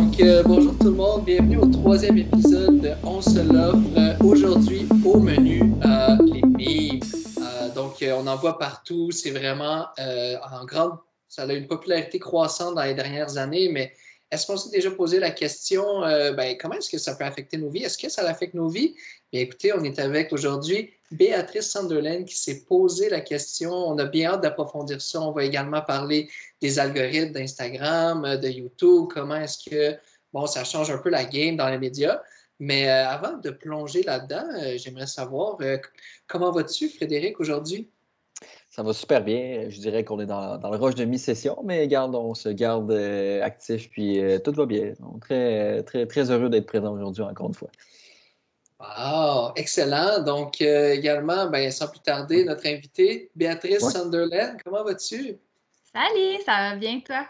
Donc, euh, bonjour tout le monde, bienvenue au troisième épisode de On se l'offre. Euh, Aujourd'hui, au menu, euh, les memes. Euh, donc, on en voit partout, c'est vraiment en grande. Ça a une popularité croissante dans les dernières années, mais est-ce qu'on s'est déjà posé la question, ben, comment est-ce que ça peut affecter nos vies? Est-ce que ça affecte nos vies? Bien, écoutez, on est avec aujourd'hui Béatrice Sunderland qui s'est posé la question. On a bien hâte d'approfondir ça. On va également parler des algorithmes d'Instagram, euh, de YouTube, comment est-ce que, bon, ça change un peu la game dans les médias. Mais euh, avant de plonger là-dedans, euh, j'aimerais savoir comment vas-tu, Frédéric, aujourd'hui? Ça va super bien. Je dirais qu'on est dans, dans le rush de mi-session, mais garde, on se garde actif, puis tout va bien. Donc, très, très, très heureux d'être présent aujourd'hui, encore une fois. Wow, excellent. Donc, euh, également, ben, sans plus tarder, notre invitée, Béatrice Ouais. Sunderland, comment vas-tu? Salut, ça va bien toi?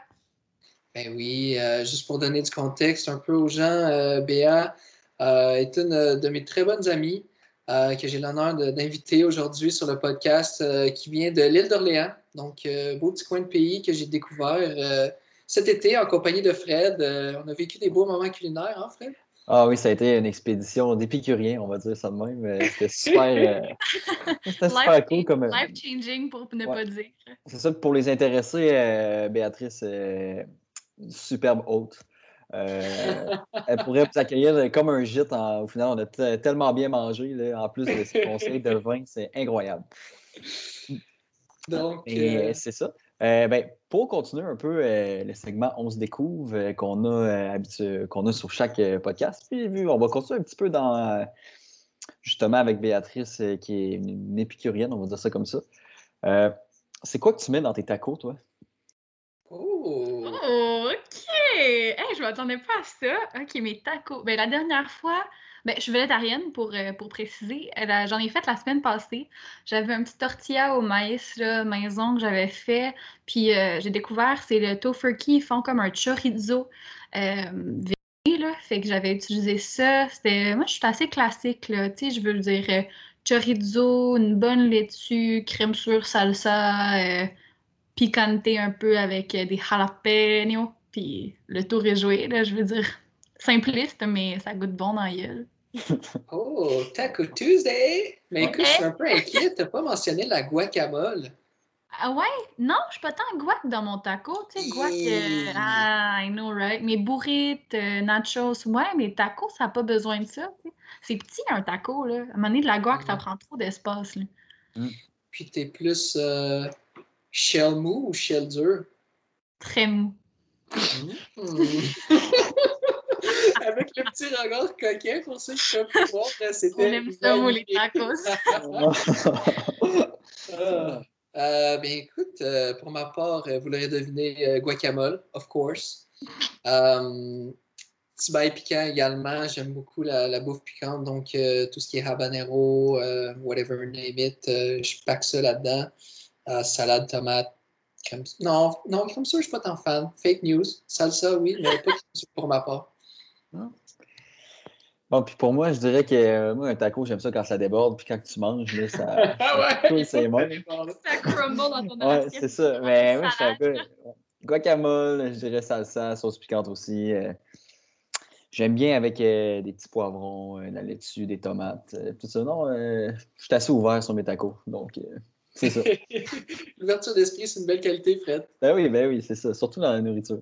Ben oui, euh, juste pour donner du contexte un peu aux gens, euh, Béa euh, est une de mes très bonnes amies euh, que j'ai l'honneur d'inviter aujourd'hui sur le podcast euh, qui vient de l'île d'Orléans. Donc, euh, beau petit coin de pays que j'ai découvert euh, cet été en compagnie de Fred. Euh, on a vécu des beaux moments culinaires, hein, Fred? Ah oui, ça a été une expédition d'épicurien, on va dire ça de même. Euh, C'était super, euh, c'était super cool. Comme, euh, Life changing pour ne Ouais. pas dire. C'est ça, pour les intéressés, euh, Béatrice, euh, superbe hôte. Euh, elle pourrait vous accueillir comme un gîte. en- au final, on a te- tellement bien mangé. là, en plus de ce conseil de vin, c'est incroyable. Donc, Et c'est ça. Euh, ben, pour continuer un peu euh, le segment On se découvre euh, qu'on a, euh, habitu- qu'on a sur chaque euh, podcast, puis vu, on va continuer un petit peu dans euh, justement avec Béatrice euh, qui est une, une épicurienne, on va dire ça comme ça. Euh, c'est quoi que tu mets dans tes tacos, toi? oh, Oh, ok! Hey, je m'attendais pas à ça. Ok, mes tacos. Ben, la dernière fois, ben, je suis végétarienne pour, euh, pour préciser. A- J'en ai fait la semaine passée. J'avais un petit tortilla au maïs là, maison que j'avais fait. Puis euh, j'ai découvert, c'est le tofurkey. Ils font comme un chorizo euh, là. Fait que j'avais utilisé ça. C'était, moi, je suis assez classique, là. Tu sais, je veux dire euh, chorizo, une bonne laitue, crème sur salsa. euh, piquanté un peu avec euh, des jalapenos, puis le tour est joué, là, je veux dire. Simpliste, mais ça goûte bon dans gueule. oh, Taco Tuesday! Mais écoute, je suis un peu inquiet, tu n'as pas mentionné la guacamole. Ah ouais? Non, je suis pas tant guac dans mon taco, tu sais, guac, euh, ah, I know, right? Mes burrites, euh, nachos, ouais, mais tacos, ça n'a pas besoin de ça, tu sais. C'est petit, un taco, là. À un moment donné, de la guac, ça prend trop d'espace, là. Puis tu es plus euh, shell mou ou shell dur? Très mou. Hmm. Avec le petit regard coquin pour ceux qui peuvent pas voir, là, c'était. On aime ça, les tacos. Ah. Euh, bien, écoute, euh, pour ma part, euh, vous l'aurez deviné, euh, guacamole, of course. Euh, petit bail piquant également. J'aime beaucoup la, la bouffe piquante, donc euh, tout ce qui est habanero, euh, whatever, name it, euh, je pack ça là-dedans. Euh, salade, tomate. Crème... Non, non, comme ça, je suis pas tant fan. Fake news. Salsa, oui, mais pas pour ma part. Bon, puis pour moi, je dirais que euh, moi, un taco, j'aime ça quand ça déborde, puis quand tu manges, là, ça, ça coule, c'est bon. Ça crumble dans ton Ouais, assiette. c'est ça. Mais moi, je suis un peu. ouais. Guacamole, je dirais salsa, sauce piquante aussi. euh, J'aime bien avec euh, des petits poivrons, euh, la laitue, des tomates, euh, tout ça. Non, euh, je suis assez ouvert sur mes tacos. Donc, euh, c'est ça. L'ouverture d'esprit, c'est une belle qualité, Fred. ben oui, ben oui, c'est ça. Surtout dans la nourriture.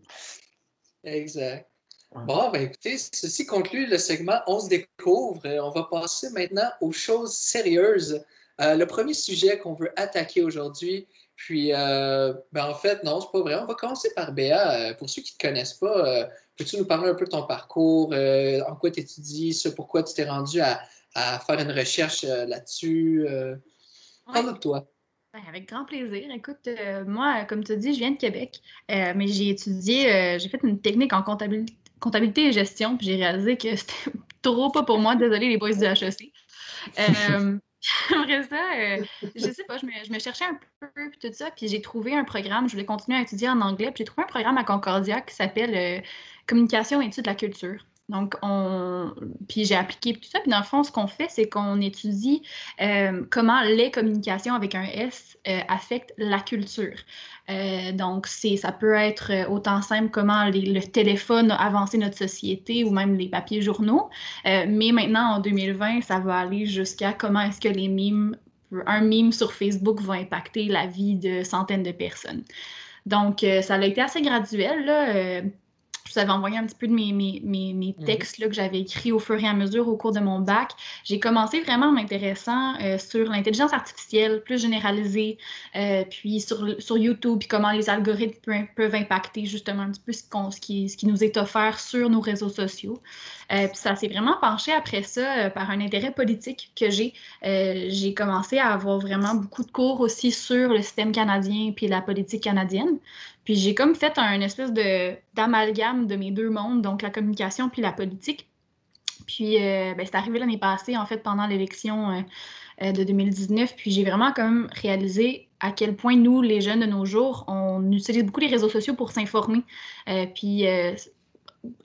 Exact. Bon, ben écoutez, ceci conclut le segment On se découvre. Euh, On va passer maintenant aux choses sérieuses. Euh, le premier sujet qu'on veut attaquer aujourd'hui, puis, euh, ben en fait, non, c'est pas vrai. On va commencer par Béa. Euh, pour ceux qui ne te connaissent pas, peux-tu nous parler un peu de ton parcours, euh, en quoi tu étudies, ce pourquoi tu t'es rendu à, à faire une recherche là-dessus? Ouais. Parle-nous de toi. Ben, avec grand plaisir. Écoute, euh, moi, comme tu dis, je viens de Québec, euh, mais j'ai étudié, euh, j'ai fait une technique en comptabilité, comptabilité et gestion, puis j'ai réalisé que c'était trop pas pour moi. Désolée, les boys du HEC. Euh, après ça, euh, je sais pas, je me, je me cherchais un peu, puis tout ça, puis j'ai trouvé un programme, je voulais continuer à étudier en anglais, puis j'ai trouvé un programme à Concordia qui s'appelle euh, Communication et études de la culture. Donc, on... puis j'ai appliqué tout ça. Puis dans le fond, ce qu'on fait, c'est qu'on étudie euh, comment les communications avec un S euh, affectent la culture. Euh, donc, ça peut être autant simple comment le téléphone a avancé notre société ou même les papiers journaux. mais maintenant, en 2020, ça va aller jusqu'à comment est-ce que les mimes, un mime sur Facebook va impacter la vie de centaines de personnes. Donc, ça a été assez graduel. Je vous avais envoyé un petit peu de mes, mes, mes, mhm. textes là, que j'avais écrits au fur et à mesure au cours de mon bac. J'ai commencé vraiment en m'intéressant euh, sur l'intelligence artificielle plus généralisée, euh, puis sur, sur YouTube, puis comment les algorithmes peuvent, impacter justement un petit peu ce, ce, qui, ce qui nous est offert sur nos réseaux sociaux. Euh, puis ça s'est vraiment penché après ça par un intérêt politique que j'ai. j'ai commencé à avoir vraiment beaucoup de cours aussi sur le système canadien puis la politique canadienne. Puis j'ai comme fait un espèce de d'amalgame de mes deux mondes, donc la communication puis la politique. Puis euh, ben, c'est arrivé l'année passée, en fait, pendant l'élection euh, euh, de 2019. Puis j'ai vraiment comme réalisé à quel point nous, les jeunes de nos jours, on utilise beaucoup les réseaux sociaux pour s'informer. puis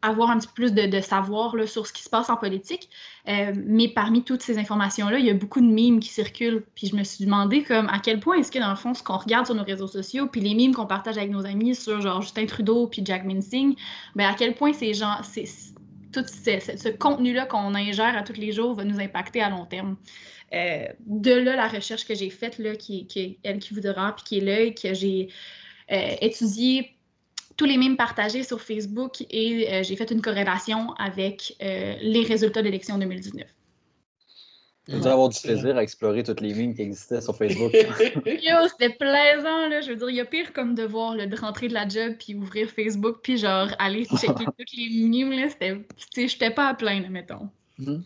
avoir un petit peu plus de, savoir sur ce qui se passe en politique. Euh, mais parmi toutes ces informations-là, il y a beaucoup de mimes qui circulent. Puis je me suis demandé comme à quel point est-ce que dans le fond, ce qu'on regarde sur nos réseaux sociaux, puis les mimes qu'on partage avec nos amis sur Justin Trudeau puis Jack Minsing, ben à quel point ces gens, tout ce, contenu-là qu'on ingère à tous les jours va nous impacter à long terme. Euh, de là, la recherche que j'ai faite, là, qui, qui est elle qui voudra, puis qui est là, que j'ai euh, étudié tous les mimes partagés sur Facebook et euh, j'ai fait une corrélation avec euh, les résultats de l'élection 2019. Vous allez avoir du plaisir à explorer toutes les mimes qui existaient sur Facebook. Yo, c'était plaisant, là. Je veux dire, il y a pire comme de voir, le de rentrer de la job puis ouvrir Facebook puis genre aller checker toutes les mimes, là. C'était, tu j'étais pas à plein, mettons. Mm-hmm.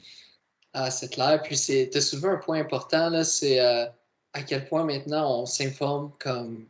Ah, c'est clair. Puis, tu as soulevé un point important, là. C'est euh, à quel point maintenant on s'informe comme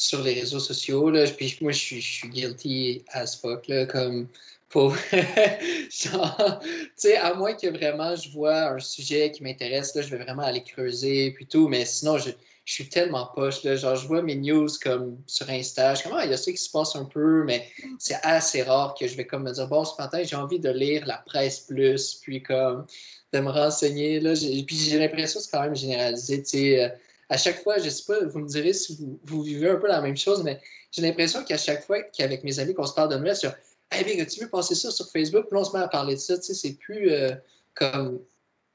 sur les réseaux sociaux. Là, puis moi, je suis, je suis guilty as fuck, là, comme pour. genre, tu sais, à moins que vraiment je vois un sujet qui m'intéresse, là, je vais vraiment aller creuser, puis tout, mais sinon, je, je suis tellement poche, là, genre, je vois mes news comme sur Insta, je ah, il y a ça qui se passe un peu, mais c'est assez rare que je vais comme me dire, bon, ce matin, j'ai envie de lire la presse plus, puis comme de me renseigner, là, puis j'ai l'impression que c'est quand même généralisé, tu sais, euh, à chaque fois, je ne sais pas, vous me direz si vous, vivez un peu la même chose, mais j'ai l'impression qu'à chaque fois qu'avec mes amis qu'on se parle de nouvelles sur Hey Big, tu veux passer ça sur Facebook? Puis on se met à parler de ça, tu sais, c'est plus euh, comme,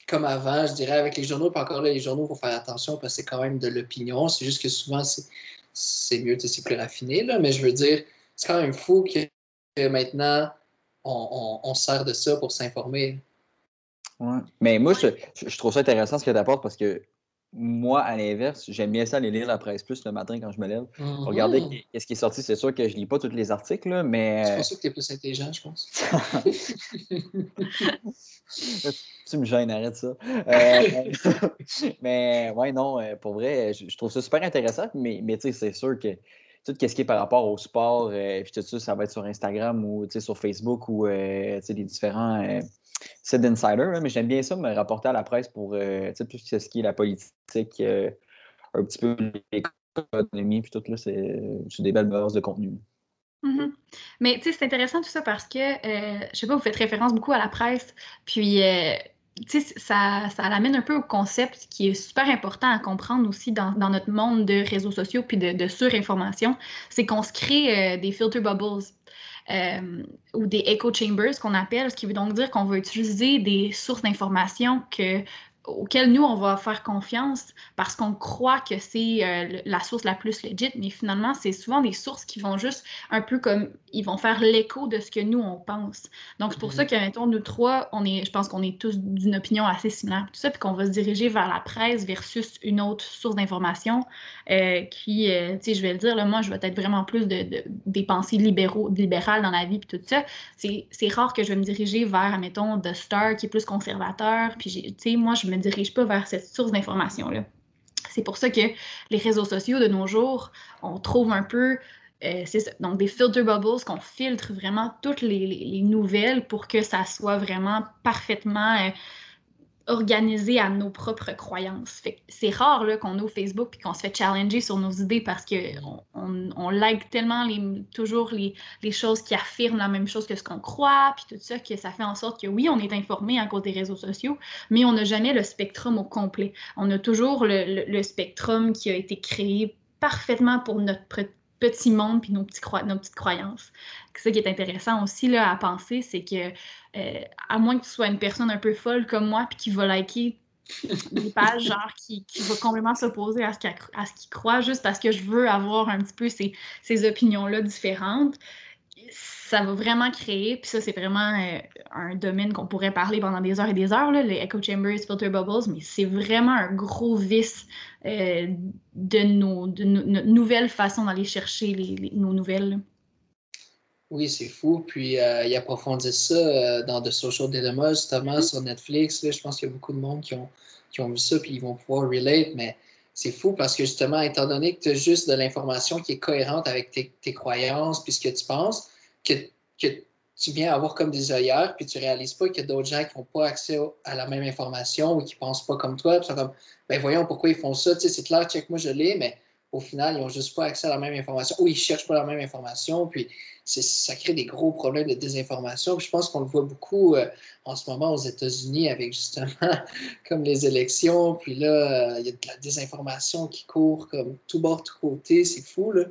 comme avant, je dirais, avec les journaux. Puis encore là, les journaux, il faut faire attention parce que c'est quand même de l'opinion. C'est juste que souvent, c'est mieux, c'est plus raffiné, là. Mais je veux dire, c'est quand même fou que, maintenant, on, sert de ça pour s'informer. Ouais. Mais moi, je, je, trouve ça intéressant ce que tu apportes parce que moi, à l'inverse, j'aime bien ça aller lire la presse plus le matin quand je me lève. Regardez mm-hmm. qu'est-ce qui est sorti. C'est sûr que je ne lis pas tous les articles, mais. C'est pour ça que tu es plus intelligent, je pense. tu me gênes, arrête ça. Euh, mais ouais, non, euh, pour vrai, je, trouve ça super intéressant, mais, mais tu sais, c'est sûr que tout ce qui est par rapport au sport, euh, puis tout ça, ça va être sur Instagram ou sur Facebook ou les différents c'est d'insider, mais j'aime bien ça me rapporter à la presse pour euh, tout ce qui est la politique, euh, un petit peu l'économie, puis tout là, c'est des belles bases de contenu. Mm-hmm. Mais tu sais, c'est intéressant tout ça parce que, euh, je sais pas, vous faites référence beaucoup à la presse, puis tu sais, ça, ça l'amène un peu au concept qui est super important à comprendre aussi dans, notre monde de réseaux sociaux puis de, de surinformation, c'est qu'on se crée des filter bubbles. Euh, ou des echo chambers qu'on appelle, ce qui veut donc dire qu'on va utiliser des sources d'informations que auquel nous, on va faire confiance parce qu'on croit que c'est euh, la source la plus legit, mais finalement, c'est souvent des sources qui vont juste un peu comme, ils vont faire l'écho de ce que nous, on pense. Donc, c'est pour ça mhm. que, mettons, nous trois, on est, je pense qu'on est tous d'une opinion assez similaire, tout ça, puis qu'on va se diriger vers la presse versus une autre source d'information euh, qui, euh, tu sais, je vais le dire, là, moi, je vais être vraiment plus de, des pensées libéraux, libérales dans la vie, puis tout ça. C'est rare que je vais me diriger vers, mettons, The Star, qui est plus conservateur, puis, tu sais, moi, je me dirige pas vers cette source d'information-là. C'est pour ça que les réseaux sociaux de nos jours, on trouve un peu euh, donc des filter bubbles qu'on filtre vraiment toutes les, nouvelles pour que ça soit vraiment parfaitement euh, organisé à nos propres croyances. c'est rare là, qu'on ouvre Facebook et qu'on se fait challenger sur nos idées parce qu'on on, like tellement les, toujours les, les, choses qui affirment la même chose que ce qu'on croit, puis tout ça, que ça fait en sorte que oui, on est informé à cause des réseaux sociaux, mais on n'a jamais le spectrum au complet. On a toujours le, le, spectrum qui a été créé parfaitement pour notre petit monde puis nos, petits nos petites croyances. Ce qui est intéressant aussi là, à penser, c'est que euh, à moins que tu sois une personne un peu folle comme moi puis qui va liker des pages genre qui, qui va complètement s'opposer à ce qu'il croit juste parce que je veux avoir un petit peu ces, ces opinions-là différentes, ça va vraiment créer, puis ça, c'est vraiment euh, un domaine qu'on pourrait parler pendant des heures et des heures, là, les echo chambers, filter bubbles, mais c'est vraiment un gros vice euh, de, nos, de notre nouvelle façon d'aller chercher les, nos nouvelles. Oui, c'est fou. Puis, euh, il approfondit ça dans The Social Dilemma, justement, mm-hmm. sur Netflix. je pense qu'il y a beaucoup de monde qui ont, qui ont vu ça, puis ils vont pouvoir relate, mais c'est fou parce que justement, étant donné que tu as juste de l'information qui est cohérente avec tes, tes croyances puis ce que tu penses, que, tu viens avoir comme des œillères, puis tu réalises pas a d'autres gens qui n'ont pas accès à la même information ou qui pensent pas comme toi. Puis sont comme, ben voyons pourquoi ils font ça. Tu sais, c'est clair, check, moi je l'ai, mais au final, ils n'ont juste pas accès à la même information ou ils cherchent pas la même information. Puis ça crée des gros problèmes de désinformation. Puis je pense qu'on le voit beaucoup euh, en ce moment aux États-Unis avec justement comme les élections. Puis là, euh, il y a de la désinformation qui court comme tout bord, tout côté. C'est fou, là.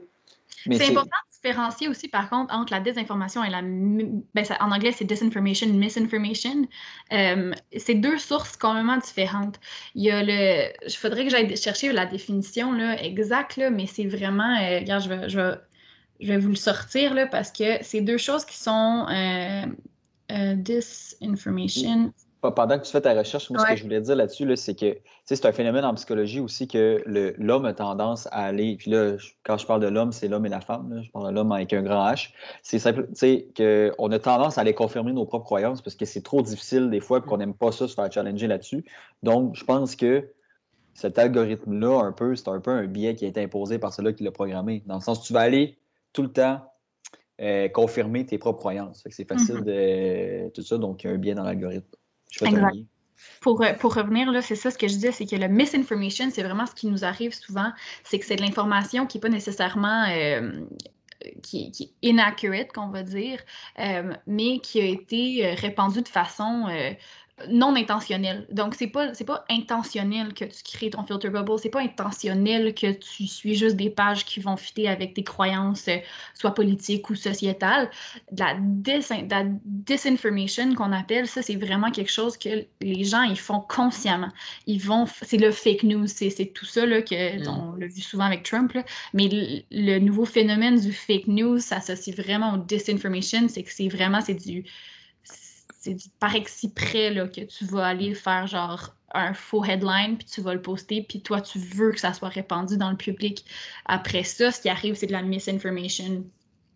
C'est important différencier aussi, par contre, entre la désinformation et la. Ben, en anglais, c'est disinformation, misinformation. Euh, c'est deux sources complètement différentes. Il y a le. Il faudrait que j'aille chercher la définition là, exacte, mais c'est vraiment. Euh, regarde, je vais, je, vais, je vais vous le sortir là, parce que c'est deux choses qui sont. Euh disinformation pendant que tu fais ta recherche, moi, ce que je voulais dire là-dessus, c'est que c'est un phénomène en psychologie aussi que l'homme a tendance à aller. Puis là, quand je parle de l'homme, c'est l'homme et la femme. je parle de l'homme avec un grand H. C'est simple, tu sais, qu'on a tendance à aller confirmer nos propres croyances parce que c'est trop difficile des fois et qu'on n'aime pas ça se faire challenger là-dessus. Donc, je pense que cet algorithme-là, un peu, c'est un peu un biais qui a été imposé par celui qui l'a programmé. Dans le sens où tu vas aller tout le temps euh, confirmer tes propres croyances. C'est facile mm-hmm. de tout ça, donc il y a un biais dans l'algorithme. Exact. Pour, euh, pour, revenir, là, c'est ça ce que je disais, c'est que le misinformation, c'est vraiment ce qui nous arrive souvent, c'est que c'est de l'information qui n'est pas nécessairement euh, qui, qui, est inaccurate, qu'on va dire, euh, mais qui a été répandue de façon non intentionnel. Donc, c'est pas, c'est pas intentionnel que tu crées ton filter bubble, c'est pas intentionnel que tu suis juste des pages qui vont fitter avec tes croyances, euh, soit politiques ou sociétales. La, la disinformation qu'on appelle, ça, c'est vraiment quelque chose que les gens, ils font consciemment. Ils vont, c'est le fake news, c'est, tout ça, là, que, mm. on l'a vu souvent avec Trump, là. mais le, le nouveau phénomène du fake news s'associe vraiment au disinformation, c'est que c'est vraiment, c'est du c'est par exprès là, que tu vas aller faire genre un faux headline, puis tu vas le poster, puis toi, tu veux que ça soit répandu dans le public. Après ça, ce qui arrive, c'est de la misinformation.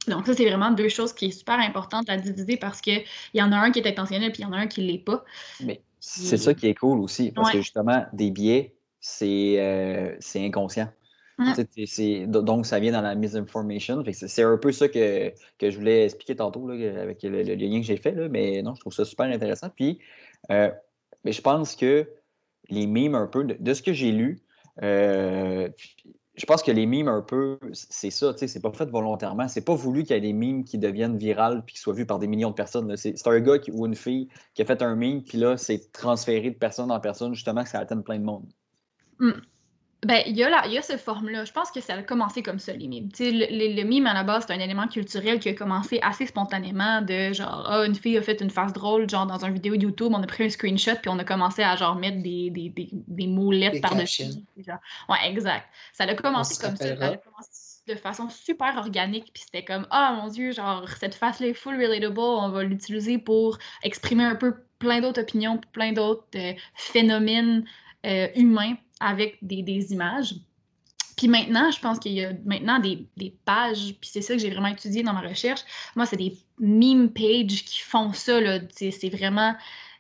Donc, ça, c'est vraiment deux choses qui sont super importantes à diviser parce qu'il y en a un qui est intentionnel, puis il y en a un qui ne l'est pas. Mais c'est ça qui est cool aussi, parce que justement, des biais, c'est euh, inconscient. Mm. donc, ça vient dans la misinformation. C'est un peu ça que, je voulais expliquer tantôt avec le, lien que j'ai fait. Là, mais non, je trouve ça super intéressant. Puis, euh, mais je pense que les mimes, un peu, de, ce que j'ai lu, euh, je pense que les mimes, un peu, c'est ça, c'est pas fait volontairement. C'est pas voulu qu'il y ait des mimes qui deviennent virales puis qui soient vus par des millions de personnes. C'est un gars ou une fille qui a fait un meme, puis là, c'est transféré de personne en personne, justement, que ça atteint plein de monde. Mm. Ben, il y, a il y a cette forme-là. Je pense que ça a commencé comme ça, les mimes. Le, le, le, mime, à la base, c'est un élément culturel qui a commencé assez spontanément de genre, ah, une fille a fait une face drôle, genre dans une vidéo YouTube, on a pris un screenshot, puis on a commencé à genre mettre des, des, des, des mots lettres par-dessus. Ouais, exact. Ça a commencé comme ça. Ça a commencé de façon super organique, puis c'était comme, ah mon Dieu, genre, cette face-là est full relatable, on va l'utiliser pour exprimer un peu plein d'autres opinions, plein d'autres euh, phénomènes euh, humains avec des, images. Puis maintenant, je pense qu'il y a maintenant des, pages, puis c'est ça que j'ai vraiment étudié dans ma recherche. Moi, c'est des meme pages qui font ça. C'est vraiment,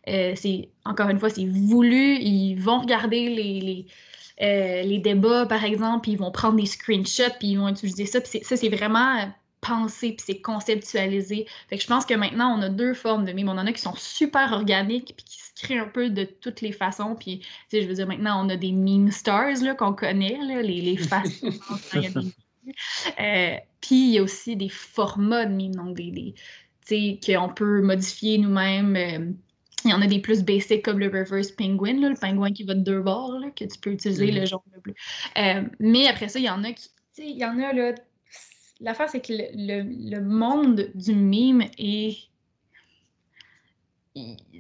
euh, c'est encore une fois, c'est voulu. Ils vont regarder les, les, euh, les, débats, par exemple, puis ils vont prendre des screenshots, puis ils vont utiliser ça. Puis ça, c'est vraiment pensé, puis c'est conceptualisé. Fait que je pense que maintenant, on a deux formes de mimes. On en a qui sont super organiques, puis qui se créent un peu de toutes les façons. Puis, je veux dire, maintenant, on a des meme stars qu'on connaît, là, les, les faces. euh, puis, il y a aussi des formats de mimes, donc des, des tu sais, qu'on peut modifier nous-mêmes. Euh, il y en a des plus basiques comme le reverse penguin, là, le pingouin qui va de deux bords, là, que tu peux utiliser le jaune le bleu. Euh, mais après ça, il y en a qui. Il y en a là. L'affaire, c'est que le, le, le, monde du mime est.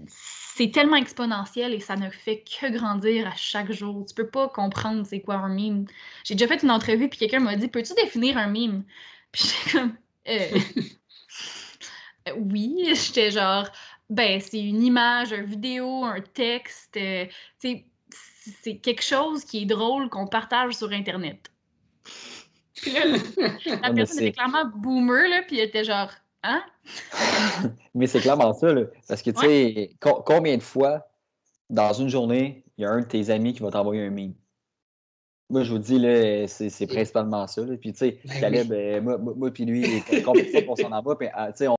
C'est tellement exponentiel et ça ne fait que grandir à chaque jour. Tu peux pas comprendre c'est quoi un mime. J'ai déjà fait une entrevue puis quelqu'un m'a dit Peux-tu définir un mime? Puis j'étais comme euh... Oui, j'étais genre ben, c'est une image, une vidéo, un texte. Euh, c'est quelque chose qui est drôle qu'on partage sur Internet. Puis là, la personne était clairement boomer, là, puis elle était genre, hein? Mais c'est clairement ça, là. Parce que, tu sais, combien de fois, dans une journée, il y a un de tes amis qui va t'envoyer un meme? Moi, je vous dis, là, c'est principalement ça. Là. Puis, tu sais, ben Caleb, euh, moi, moi, puis lui, combien de fois qu'on s'en envoie, puis, ah, tu sais, on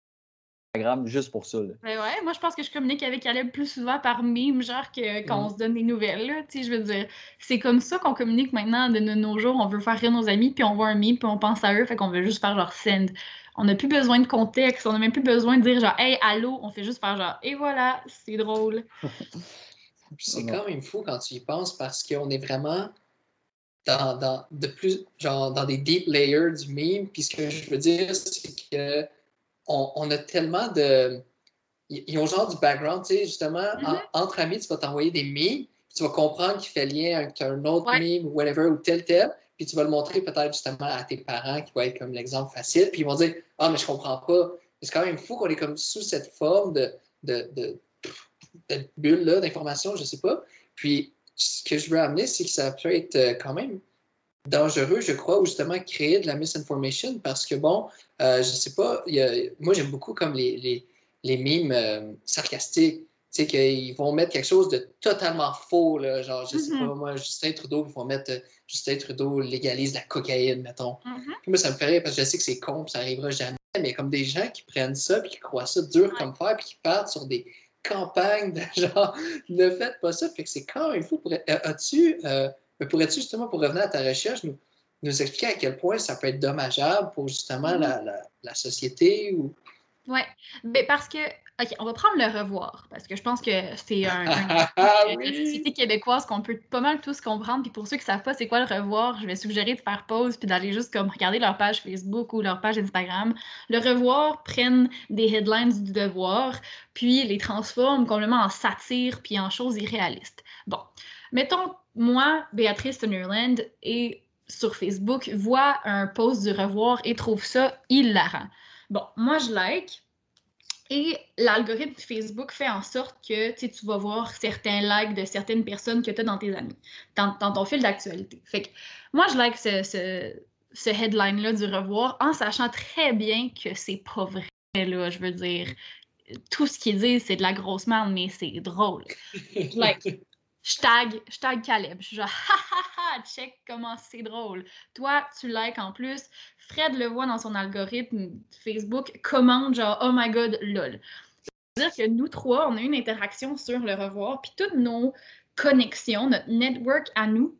juste pour ça. Ben ouais, moi je pense que je communique avec Caleb plus souvent par mime, genre que quand on se donne des nouvelles. Là, je veux dire, c'est comme ça qu'on communique maintenant de nos jours. On veut faire rire nos amis, puis on voit un mime, puis on pense à eux, fait qu'on veut juste faire genre send. On n'a plus besoin de contexte, on n'a même plus besoin de dire genre hey, allô, on fait juste faire genre et voilà, c'est drôle. c'est quand même fou quand tu y penses parce qu'on est vraiment dans, dans, de plus, genre, dans des deep layers du meme. Puis ce que je veux dire, c'est que on, a tellement de. Ils ont genre du background, tu sais, justement, mm-hmm. entre amis, tu vas t'envoyer des memes, tu vas comprendre qu'il fait lien avec un autre meme ou whatever, ou tel, tel, puis tu vas le montrer peut-être justement à tes parents qui vont être comme l'exemple facile, puis ils vont dire Ah, mais je comprends pas. C'est quand même fou qu'on est comme sous cette forme de, de, de, bulle d'information, je sais pas. Puis, ce que je veux amener, c'est que ça peut être euh, quand même dangereux, je crois, ou justement créer de la misinformation parce que, bon, euh, je sais pas, y a, moi j'aime beaucoup comme les, les, les mimes euh, sarcastiques, tu sais, qu'ils vont mettre quelque chose de totalement faux, là, genre, je sais mm-hmm. pas, moi, Justin Trudeau, ils vont mettre euh, Justin Trudeau légalise la cocaïne, mettons. Mm-hmm. Puis moi, ça me fait rire parce que je sais que c'est con, puis ça arrivera jamais, mais comme des gens qui prennent ça, puis qui croient ça dur comme fer, puis qui partent sur des campagnes de genre, ne faites pas ça, fait que c'est quand même fou. As-tu mais pourrais-tu justement, pour revenir à ta recherche, nous, nous expliquer à quel point ça peut être dommageable pour justement la, la, la, société ou... Oui, mais parce que, OK, on va prendre le revoir, parce que je pense que c'est un, ah une société québécoise qu'on peut pas mal tous comprendre. Puis pour ceux qui savent pas c'est quoi le revoir, je vais suggérer de faire pause puis d'aller juste comme regarder leur page Facebook ou leur page Instagram. Le revoir prennent des headlines du devoir, puis les transforment complètement en satire puis en choses irréalistes. Bon, mettons moi, Béatrice Tunnerland, et sur Facebook, voit un post du revoir et trouve ça hilarant. Bon, moi, je like. Et l'algorithme Facebook fait en sorte que tu vas voir certains likes de certaines personnes que tu as dans tes amis, dans, ton fil d'actualité. Fait que moi, je like ce, ce, headline-là du revoir en sachant très bien que c'est pas vrai, là, je veux dire. Tout ce qu'ils disent, c'est de la grosse merde, mais c'est drôle. like, je tag, je tag Caleb. Je suis genre, ha ha ha, check comment c'est drôle. Toi, tu likes en plus. Fred le voit dans son algorithme Facebook, commande genre, oh my god, lol. C'est-à-dire que nous trois, on a une interaction sur le revoir, puis toutes nos connexions, notre network à nous,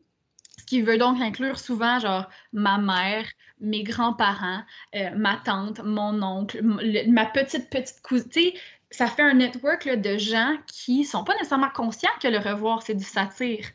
ce qui veut donc inclure souvent genre ma mère, mes grands-parents, euh, ma tante, mon oncle, ma petite petite cousine ça fait un network de gens qui sont pas nécessairement conscients que le revoir, c'est du satire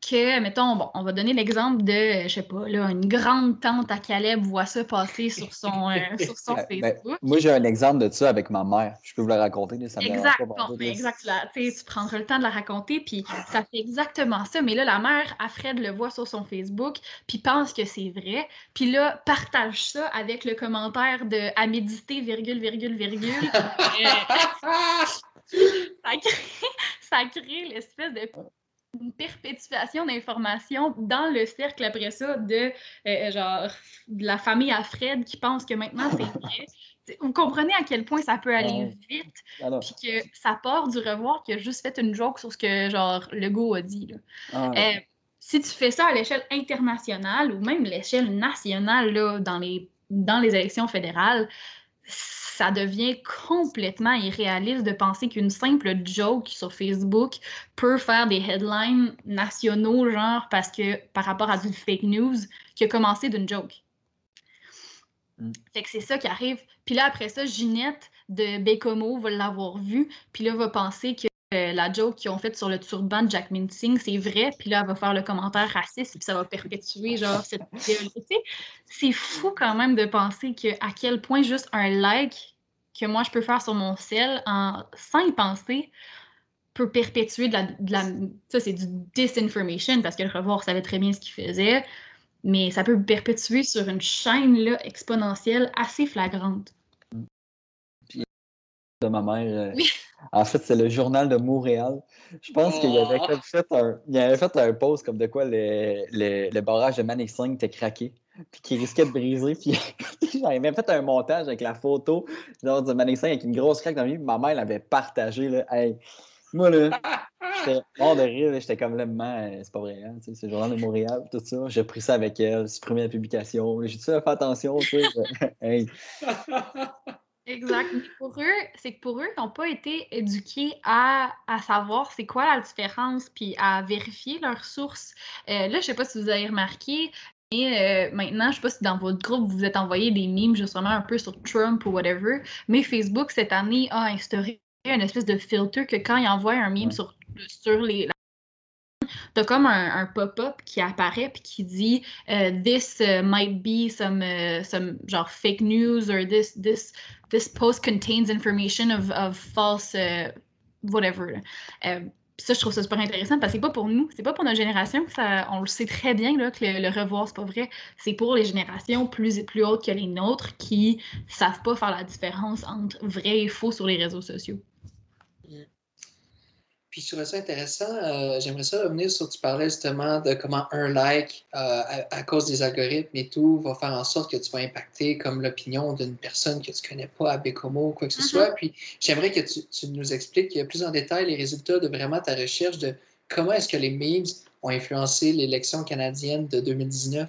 que, mettons, bon, on va donner l'exemple de, je sais pas, là, une grande tante à Caleb voit ça passer sur son, euh, sur son ben, Facebook. moi, j'ai un exemple de ça avec ma mère. Je peux vous la raconter. ça exact, bon, ben, exact. Là, tu prendras le temps de la raconter, puis ça fait exactement ça. Mais là, la mère, à Fred, le voit sur son Facebook, puis pense que c'est vrai. Puis là, partage ça avec le commentaire de « à méditer, virgule, virgule, virgule ça crée, ça crée l'espèce de une perpétuation d'informations dans le cercle après ça de euh, genre de la famille à Fred qui pense que maintenant c'est vrai. Vous comprenez à quel point ça peut aller vite, puis que ça part du revoir qui a juste fait une joke sur ce que genre le go a dit. Ah, euh, si tu fais ça à l'échelle internationale ou même l'échelle nationale là, dans les dans les élections fédérales, ça devient complètement irréaliste de penser qu'une simple joke sur Facebook peut faire des headlines nationaux, genre parce que par rapport à du fake news qui a commencé d'une joke. Mm. Fait que c'est ça qui arrive. Puis là, après ça, Ginette de Bécomo va l'avoir vu, puis là, va penser que euh, la joke qu'ils ont faite sur le turban de Jack Singh, c'est vrai, puis là, elle va faire le commentaire raciste, puis ça va perpétuer, genre, cette C'est fou quand même de penser que à quel point juste un like que moi, je peux faire sur mon sel en, sans y penser peut perpétuer de la... De la ça, c'est du disinformation, parce que le revoir savait très bien ce qu'il faisait, mais ça peut perpétuer sur une chaîne là, exponentielle assez flagrante de ma mère. Euh, en fait, c'est le journal de Montréal. Je pense qu'il avait oh! fait un, il avait fait un post comme de quoi le, le, barrage de Manixing était craqué, puis qu'il risquait de briser. Puis j'avais même fait un montage avec la photo de Manixing avec une grosse craque dans le Ma mère l'avait partagé. Là. moi, là, j'étais hors de rire. J'étais comme là, euh, c'est pas vrai. Hein, c'est le journal de Montréal, tout ça. J'ai pris ça avec elle, supprimé la publication. J'ai dit fais attention. Tu Exact. pour eux, c'est que pour eux, ils n'ont pas été éduqués à, savoir c'est quoi la différence, puis à vérifier leurs sources. Euh, là, je ne sais pas si vous avez remarqué, mais euh, maintenant, je ne sais pas si dans votre groupe, vous êtes envoyé des memes justement un peu sur Trump ou whatever, mais Facebook, cette année, a instauré une espèce de filtre que quand ils envoient un meme sur, sur les, t'as comme un, pop-up qui apparaît puis qui dit euh, This uh, might be some, uh, some genre fake news or this, this, this post contains information of, false whatever. Euh, ça, je trouve ça super intéressant parce que c'est pas pour nous, c'est pas pour notre génération. Ça, on le sait très bien là, que le, revoir, c'est pas vrai. C'est pour les générations plus, plus hautes que les nôtres qui savent pas faire la différence entre vrai et faux sur les réseaux sociaux. Puis je trouvais ça intéressant. Euh, j'aimerais ça revenir sur tu parlais justement de comment un like, euh, à, cause des algorithmes et tout, va faire en sorte que tu vas impacter comme l'opinion d'une personne que tu connais pas à Bécomo ou quoi que ce mm-hmm. soit. Puis j'aimerais que tu, nous expliques plus en détail les résultats de vraiment ta recherche de comment est-ce que les memes ont influencé l'élection canadienne de 2019.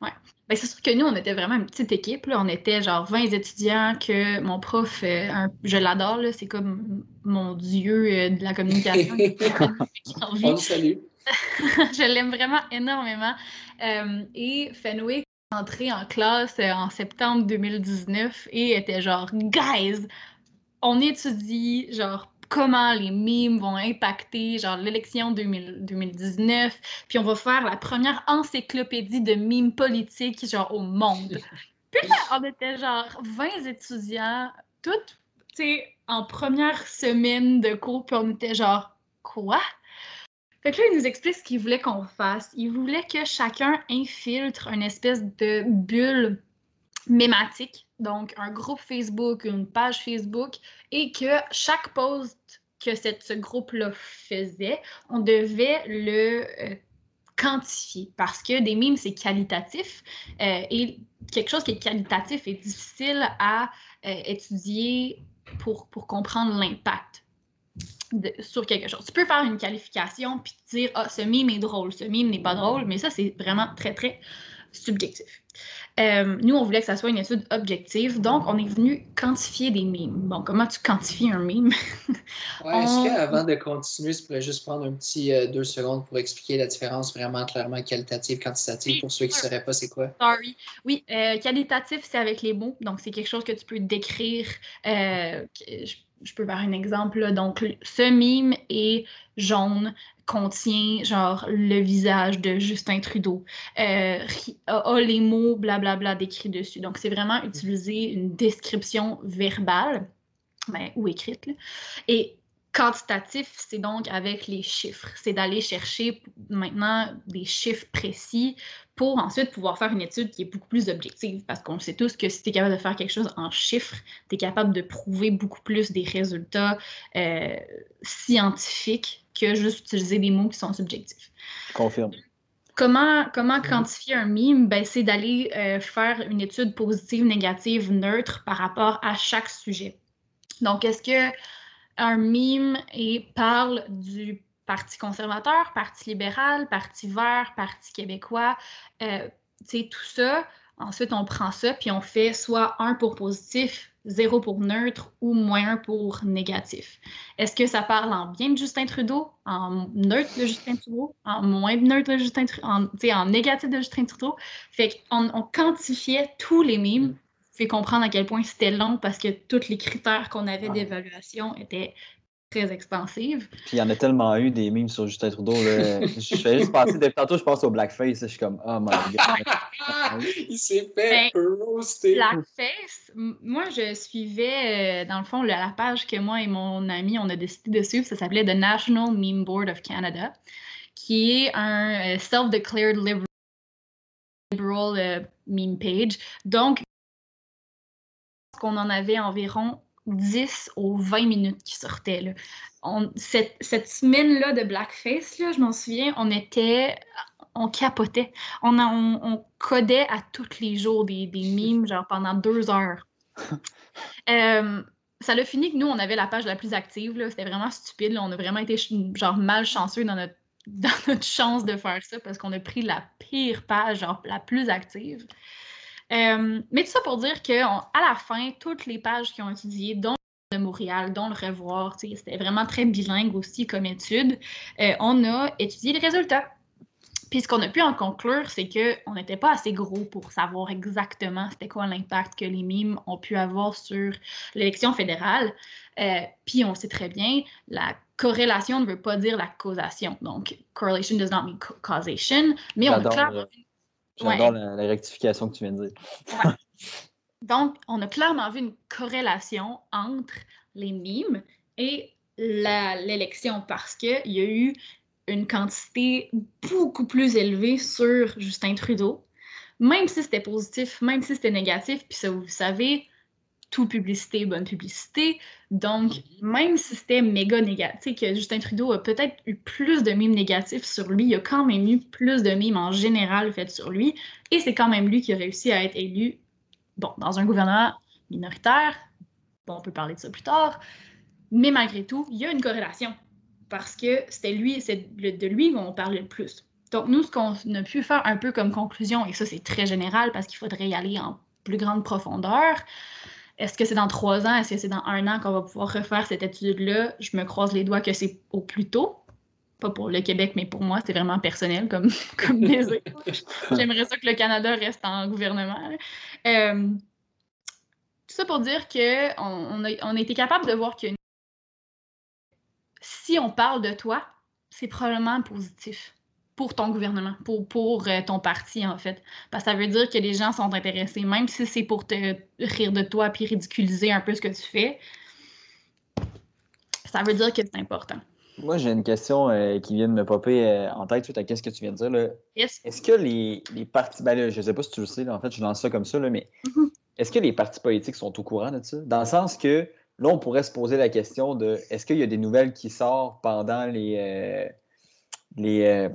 Ouais. Ben, c'est sûr que nous, on était vraiment une petite équipe. Là. On était genre 20 étudiants que mon prof, euh, je l'adore, c'est comme mon dieu euh, de la communication. on le salue. je l'aime vraiment énormément. Euh, et Fenwick est entré en classe en septembre 2019 et était genre, guys, on étudie genre comment les mimes vont impacter genre l'élection 2019, puis on va faire la première encyclopédie de mimes politiques genre au monde. Puis là, on était genre 20 étudiants, toutes, tu sais, en première semaine de cours, puis on était genre quoi? Fait que là, il nous explique ce qu'il voulait qu'on fasse. Il voulait que chacun infiltre une espèce de bulle mématique, donc un groupe Facebook, une page Facebook, et que chaque post que cette, ce groupe-là faisait, on devait le euh, quantifier parce que des mimes, c'est qualitatif euh, et quelque chose qui est qualitatif est difficile à euh, étudier pour, comprendre l'impact. sur quelque chose. Tu peux faire une qualification puis dire Ah, ce mime est drôle, ce mime n'est pas drôle, mais ça, c'est vraiment très, très subjectif. Euh, nous, on voulait que ça soit une étude objective, donc on est venu quantifier des mimes. Bon, comment tu quantifies un mime? ouais, Est-ce qu'avant de continuer, tu pourrais juste prendre un petit euh, deux secondes pour expliquer la différence vraiment clairement qualitative, quantitative pour ceux qui ne sauraient pas c'est quoi? Sorry. Oui, euh, qualitatif, c'est avec les mots, donc c'est quelque chose que tu peux décrire. je peux faire un exemple. Donc, ce mime est jaune, contient genre le visage de Justin Trudeau, euh, a, les mots blablabla décrits dessus. Donc, c'est vraiment utiliser une description verbale ben, ou écrite. Et quantitatif, c'est donc avec les chiffres. C'est d'aller chercher maintenant des chiffres précis pour ensuite pouvoir faire une étude qui est beaucoup plus objective. Parce qu'on sait tous que si tu es capable de faire quelque chose en chiffres, tu es capable de prouver beaucoup plus des résultats euh, scientifiques que juste utiliser des mots qui sont subjectifs. Confirme. Comment, comment quantifier un mime? Ben, c'est d'aller euh, faire une étude positive, négative, neutre par rapport à chaque sujet. Donc, est-ce que un mime et parle du Parti conservateur, Parti libéral, Parti vert, Parti québécois, euh, tout ça, Ensuite, on prend ça, puis on fait soit 1 pour positif, 0 pour neutre ou moins 1 pour négatif. Est-ce que ça parle en bien de Justin Trudeau, en neutre de Justin Trudeau, en moins neutre de Justin Trudeau, en, en négatif de Justin Trudeau? Fait qu'on on quantifiait tous les mimes, fait comprendre à quel point c'était long parce que tous les critères qu'on avait d'évaluation étaient très expansive. Puis il y en a tellement eu des memes sur Justin Trudeau. Là. je fais juste passer, depuis tantôt, je pense au blackface. Je suis comme, oh my god. il s'est fait ben, roaster. Blackface, moi, je suivais, euh, dans le fond, la page que moi et mon ami, on a décidé de suivre. Ça s'appelait The National Meme Board of Canada, qui est un euh, self-declared liberal, euh, meme page. Donc, qu'on en avait environ 10 aux 20 minutes qui sortaient. Là. cette, semaine-là de Blackface, là, je m'en souviens, on était. On capotait. On, on, codait à tous les jours des, des mimes, genre pendant deux heures. Euh, ça l'a fini que nous, on avait la page la plus active. C'était vraiment stupide. On a vraiment été genre malchanceux dans notre, dans notre chance de faire ça parce qu'on a pris la pire page, genre la plus active. Euh, mais tout ça pour dire qu'à la fin, toutes les pages qui ont étudié, dont de Montréal, dont le revoir, c'était vraiment très bilingue aussi comme étude, euh, on a étudié les résultats. Puis ce qu'on a pu en conclure, c'est qu'on n'était pas assez gros pour savoir exactement c'était quoi l'impact que les mimes ont pu avoir sur l'élection fédérale. Euh, puis on sait très bien, la corrélation ne veut pas dire la causation. Donc, correlation does not mean causation, mais on a clairement J'adore la, rectification que tu viens de dire. Donc, on a clairement vu une corrélation entre les mimes et l'élection parce qu'il y a eu une quantité beaucoup plus élevée sur Justin Trudeau, même si c'était positif, même si c'était négatif. Puis ça, vous savez, tout publicité, bonne publicité. Donc, mhm. même si c'était méga négatif, que Justin Trudeau a peut-être eu plus de mimes négatifs sur lui, il a quand même eu plus de mimes en général faites sur lui. Et c'est quand même lui qui a réussi à être élu, bon, dans un gouvernement minoritaire. Bon, on peut parler de ça plus tard. Mais malgré tout, il y a une corrélation. Parce que c'était lui, c'est de lui qu'on parlait le plus. Donc, nous, ce qu'on a pu faire un peu comme conclusion, et ça c'est très général parce qu'il faudrait y aller en plus grande profondeur, est-ce que c'est dans trois ans? Est-ce que c'est dans un an qu'on va pouvoir refaire cette étude-là? Je me croise les doigts que c'est au plus tôt. Pas pour le Québec, mais pour moi, c'est vraiment personnel comme, comme désir. J'aimerais ça que le Canada reste en gouvernement. Euh, tout ça pour dire qu'on on a, on a été capable de voir que si on parle de toi, c'est probablement positif pour ton gouvernement, pour, pour euh, ton parti, en fait. Parce que ça veut dire que les gens sont intéressés, même si c'est pour te rire de toi puis ridiculiser un peu ce que tu fais. Ça veut dire que c'est important. Moi, j'ai une question euh, qui vient de me popper euh, en tête suite à ce que tu viens de dire. Est-ce que les, les partis, ben je ne sais pas si tu le sais, en fait, je lance ça comme ça, là, mais mm-hmm. est-ce que les partis politiques sont au courant de ça? Dans le sens que là, on pourrait se poser la question de est-ce qu'il y a des nouvelles qui sortent pendant les, les,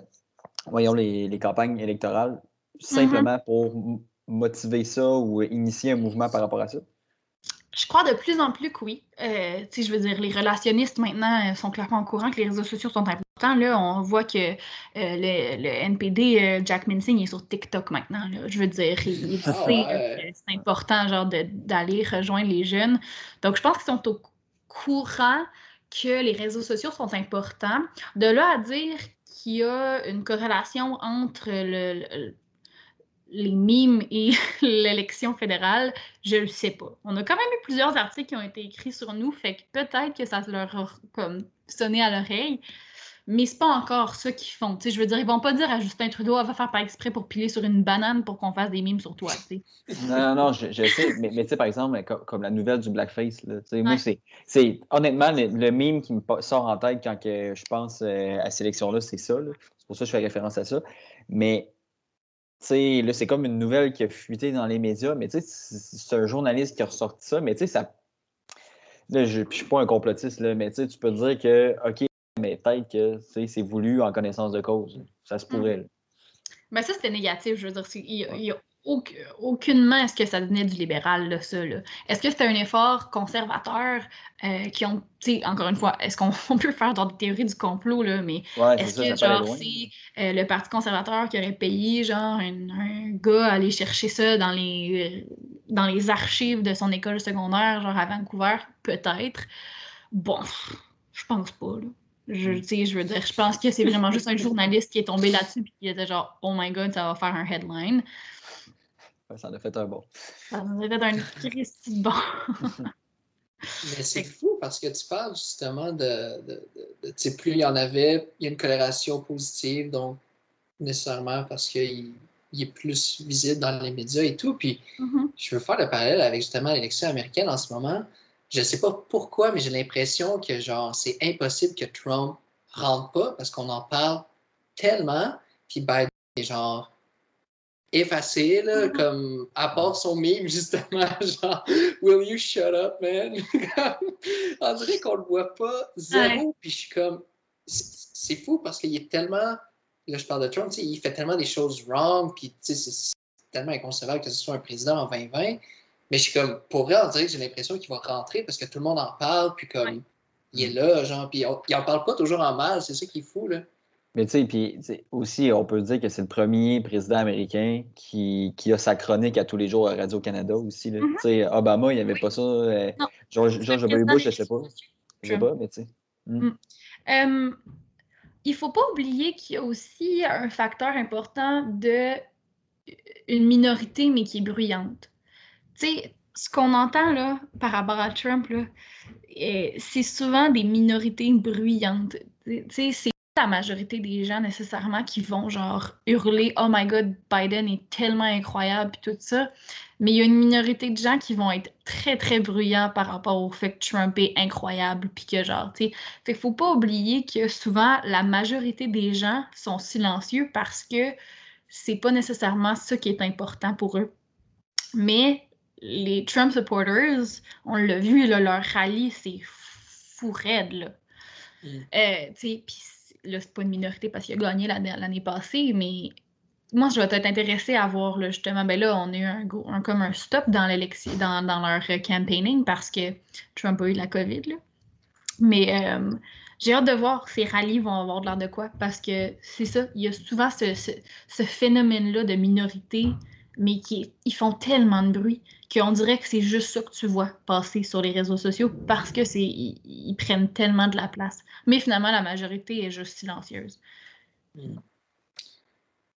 voyons, les, campagnes électorales, simplement pour motiver ça ou initier un mouvement par rapport à ça? Je crois de plus en plus que oui. Euh, je veux dire, les relationnistes maintenant euh, sont clairement au courant que les réseaux sociaux sont importants. Là, on voit que euh, le, NPD, Jack Minsing, est sur TikTok maintenant. Je veux dire, il, ah sait c'est important genre, d'aller rejoindre les jeunes. Donc, je pense qu'ils sont au courant que les réseaux sociaux sont importants. De là à dire qu'il y a une corrélation entre le, les mimes et l'élection fédérale, je ne le sais pas. On a quand même eu plusieurs articles qui ont été écrits sur nous, fait que peut-être que ça leur a comme sonné à l'oreille, mais c'est pas encore ça qu'ils font. je veux dire, ils vont pas dire à Justin Trudeau, va faire pas exprès pour piler sur une banane pour qu'on fasse des mimes sur toi. non, non, non, je, sais, mais, mais tu sais, par exemple, comme, la nouvelle du blackface, là, moi, c'est honnêtement le, mime qui me sort en tête quand que je pense euh, à cette élection-là, c'est ça. C'est pour ça que je fais référence à ça. Mais sais, là, c'est comme une nouvelle qui a fuité dans les médias, mais tu sais, c'est un journaliste qui a ressorti ça, mais tu sais, ça. Là, je ne suis pas un complotiste, là, mais tu sais, tu peux dire que, OK, mais peut-être que c'est voulu en connaissance de cause. Ça se mm. pourrait. Mais ça, c'était négatif. Je veux dire, il aucunement est-ce que ça venait du libéral, là, ça. Est-ce que c'était un effort conservateur euh, qui ont, tu sais, encore une fois, est-ce qu'on peut faire dans des théories du complot, là, mais est-ce que, genre, c'est euh, le Parti conservateur qui aurait payé, genre, un, gars à aller chercher ça dans les, dans les archives de son école secondaire, genre, à Vancouver? Peut-être. Bon, je pense pas, là. Je, mm. je veux dire, je pense que c'est vraiment juste un journaliste qui est tombé là-dessus et qui était genre, oh my god, ça va faire un headline. Ça en a fait un bon. Ça en a fait un Christy bon. Mais c'est fou parce que tu parles justement de, de, tu sais, plus il y en avait, il y a une coloration positive, donc nécessairement parce qu'il il est plus visible dans les médias et tout. Puis mm-hmm. je veux faire le parallèle avec justement l'élection américaine en ce moment. Je sais pas pourquoi, mais j'ai l'impression que genre c'est impossible que Trump rentre pas parce qu'on en parle tellement. Puis Biden est genre effacé, là, mm-hmm. comme à part son mime, justement, genre Will you shut up, man? On dirait qu'on le voit pas zéro, puis je suis comme c'est fou parce qu'il est tellement là je parle de Trump, il fait tellement des choses wrong, puis c'est tellement inconcevable que ce soit un président en 2020. Mais je suis comme, pour vrai, on dirait que j'ai l'impression qu'il va rentrer parce que tout le monde en parle, puis comme, il est là, genre, puis il en parle pas toujours en mal, c'est ça qui est fou, là. Mais tu sais, puis aussi, on peut dire que c'est le premier président américain qui, qui, a sa chronique à tous les jours à Radio-Canada aussi. Mm-hmm. Tu sais, Obama, il n'y avait pas ça. Euh, George, George W. Bush, je ne sais pas. Je sais pas, mais tu sais. Mm. Mm. il ne faut pas oublier qu'il y a aussi un facteur important de une minorité, mais qui est bruyante. Tu sais, ce qu'on entend là, par rapport à Trump, eh, c'est souvent des minorités bruyantes. Tu sais, c'est la majorité des gens nécessairement qui vont genre hurler Oh my god, Biden est tellement incroyable puis tout ça. Mais il y a une minorité de gens qui vont être très très bruyants par rapport au fait que Trump est incroyable puis que genre, tu sais. Fait faut pas oublier que souvent la majorité des gens sont silencieux parce que c'est pas nécessairement ça qui est important pour eux. Mais les Trump supporters, on l'a vu, leur rallye, c'est fou raide, là. Mm. Euh, là, c'est pas une minorité parce qu'il a gagné l'année passée, mais moi, je vais être intéressée à voir, justement, ben là, on a eu un, comme un stop dans l'élection, dans, leur campaigning parce que Trump a eu la COVID, là. Mais euh, j'ai hâte de voir ces rallyes vont avoir de l'air de quoi parce que c'est ça, il y a souvent ce, ce phénomène-là de minorité, mais qui ils font tellement de bruit qu'on dirait que c'est juste ça que tu vois passer sur les réseaux sociaux parce que c'est ils, prennent tellement de la place. Mais finalement, la majorité est juste silencieuse. Hmm.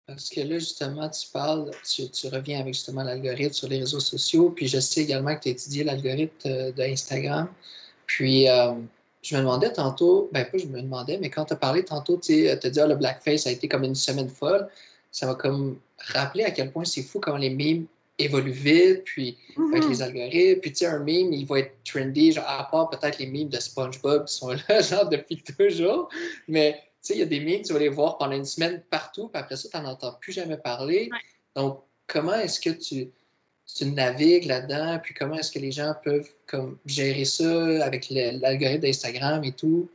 Parce que là, justement, tu parles, tu, reviens avec justement l'algorithme sur les réseaux sociaux, puis je sais également que tu as étudié l'algorithme euh, d'Instagram. Puis, euh, je me demandais tantôt, ben pas je me demandais, mais quand tu as parlé tantôt, tu as dit, ah, le blackface a été comme une semaine folle, ça m'a comme rappelé à quel point c'est fou comment les mimes évolue vite, puis avec les algorithmes. Puis, tu sais, un meme, il va être trendy, genre, à part peut-être les memes de SpongeBob qui sont là, genre, depuis toujours. Mais, tu sais, il y a des memes, tu vas les voir pendant une semaine partout, puis après ça, tu n'en entends plus jamais parler. Donc, comment est-ce que tu, tu navigues là-dedans, puis comment est-ce que les gens peuvent comme, gérer ça avec l'algorithme d'Instagram et tout?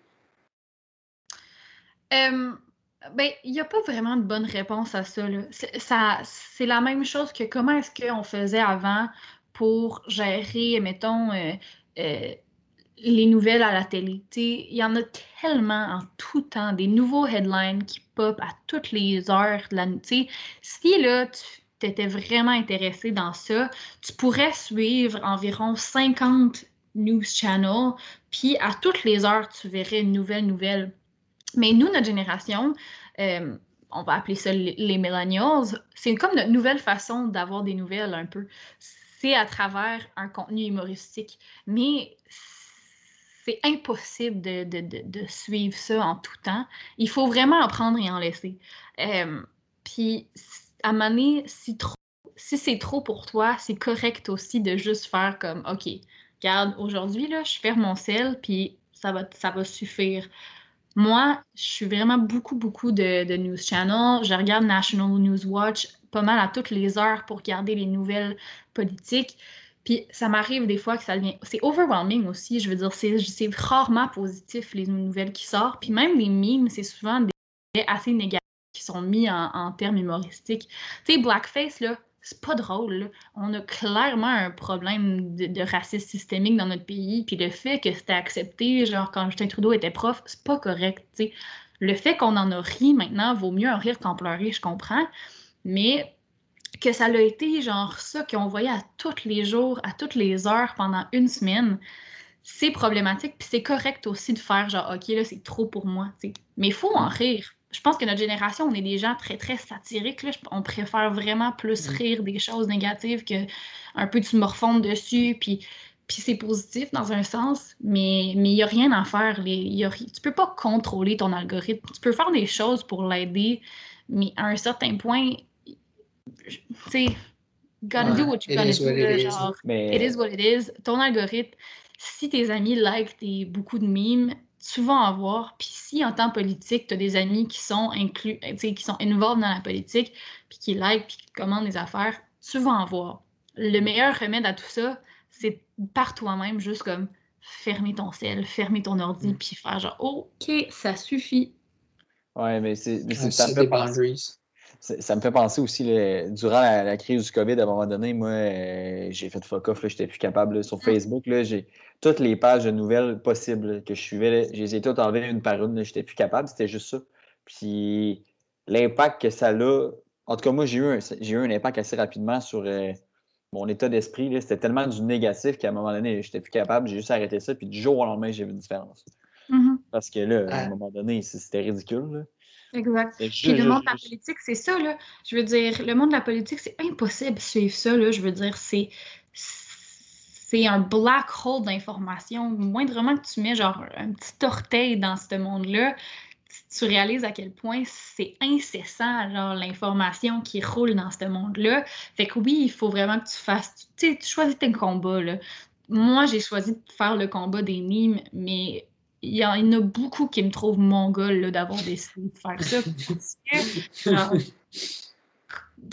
Ben, il n'y a pas vraiment de bonne réponse à ça. C'est la même chose que comment est-ce qu'on faisait avant pour gérer, mettons, euh, euh, les nouvelles à la télé? Il y en a tellement en tout temps, des nouveaux headlines qui pop à toutes les heures de la nuit. Si là, tu étais vraiment intéressé dans ça, tu pourrais suivre environ 50 news channels, puis à toutes les heures, tu verrais une nouvelle nouvelle mais nous, notre génération, euh, on va appeler ça les millennials, c'est comme notre nouvelle façon d'avoir des nouvelles un peu. C'est à travers un contenu humoristique. Mais c'est impossible de, suivre ça en tout temps. Il faut vraiment en prendre et en laisser. Euh, puis, à moment si, si c'est trop pour toi, c'est correct aussi de juste faire comme, OK, regarde, aujourd'hui, là, je ferme mon sel, puis ça va, ça va suffire. Moi, je suis vraiment beaucoup, beaucoup de, news channels. Je regarde National News Watch pas mal à toutes les heures pour regarder les nouvelles politiques. Puis ça m'arrive des fois que ça devient. C'est overwhelming aussi. Je veux dire, c'est rarement positif les nouvelles qui sortent. Puis même les memes, c'est souvent des assez négatifs qui sont mis en, termes humoristiques. Tu sais, Blackface, là, c'est pas drôle. On a clairement un problème de, racisme systémique dans notre pays. Puis le fait que c'était accepté, genre quand Justin Trudeau était prof, c'est pas correct. Le fait qu'on en a ri maintenant vaut mieux en rire qu'en pleurer, je comprends. Mais que ça l'a été genre ça qu'on voyait à tous les jours, à toutes les heures pendant une semaine, c'est problématique. Puis c'est correct aussi de faire genre, OK, là, c'est trop pour moi. Mais il faut en rire je pense que notre génération, on est des gens très, très satiriques. On préfère vraiment plus mm. rire des choses négatives que un peu tu morfondes dessus, puis, puis c'est positif dans un sens, mais il n'y a rien à faire. Les, y a, tu peux pas contrôler ton algorithme. Tu peux faire des choses pour l'aider, mais à un certain point, tu sais, gotta do what you gotta do. genre, it is what it is. Ton algorithme, si tes amis like tes, beaucoup de mimes, tu vas en voir. Puis si en temps politique, tu as des amis qui sont inclus, qui sont involved dans la politique, puis qui like, puis qui commandent des affaires, tu vas en voir. Le meilleur remède à tout ça, c'est par toi-même, juste comme fermer ton sel, fermer ton ordi, mm. puis faire genre, OK, ça suffit. Ouais, mais c'est ça me fait penser. Ça me fait penser aussi, durant la, crise du COVID, à un moment donné, moi, euh, j'ai fait fuck off, j'étais plus capable. sur mm. Facebook, j'ai toutes les pages de nouvelles possibles que je suivais, je les ai toutes enlevées une par une. J'étais plus capable, c'était juste ça. Puis l'impact que ça a, en tout cas, moi, j'ai eu, un, eu un impact assez rapidement sur euh, mon état d'esprit. C'était tellement du négatif qu'à un moment donné, j'étais plus capable. J'ai juste arrêté ça. Puis du jour au lendemain, j'ai vu une différence. Mm-hmm. Parce que là, à un moment donné, c'était ridicule. Exact. Puis le monde de la politique, c'est ça, là. Je veux dire, le monde de la politique, c'est impossible de suivre ça, là. Je veux dire, c'est c'est un black hole d'informations. Moindrement que tu mets genre un petit orteil dans ce monde-là, tu réalises à quel point c'est incessant, genre l'information qui roule dans ce monde-là. Fait que oui, il faut vraiment que tu fasses, tu sais, tu choisis tes combats, là. Moi, j'ai choisi de faire le combat des mimes, mais il y en a beaucoup qui me trouvent mongol d'avoir décidé de faire ça. Parce que,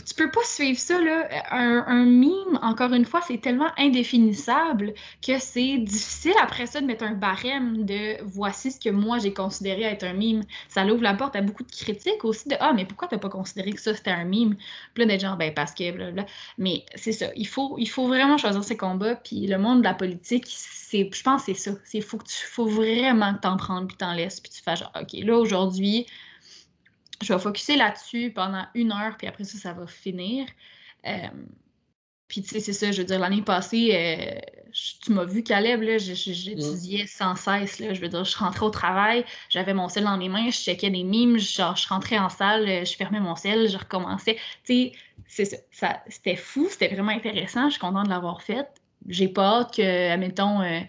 tu peux pas suivre ça, là. Un, un mime, encore une fois, c'est tellement indéfinissable que c'est difficile après ça de mettre un barème de voici ce que moi j'ai considéré être un mime. Ça ouvre la porte à beaucoup de critiques aussi de Ah, mais pourquoi t'as pas considéré que ça c'était un mime? Puis là, des gens, ben parce que blablabla. Mais c'est ça. Il faut, il faut vraiment choisir ses combats. Puis le monde de la politique, c'est, je pense que c'est ça. Il faut, que tu, faut vraiment que t'en prennes puis t'en laisses. Puis tu fais genre, OK, là aujourd'hui, je vais focuser là-dessus pendant une heure, puis après ça, ça va finir. Euh, puis, tu sais, c'est ça, je veux dire, l'année passée, euh, tu m'as vu, Caleb, là, j'étudiais mm. sans cesse, là, je veux dire, je rentrais au travail, j'avais mon sel dans les mains, je checkais des mimes, genre, je rentrais en salle, je fermais mon sel, je recommençais. Tu sais, c'est ça, ça c'était fou, c'était vraiment intéressant, je suis contente de l'avoir fait. J'ai pas hâte que, admettons, euh,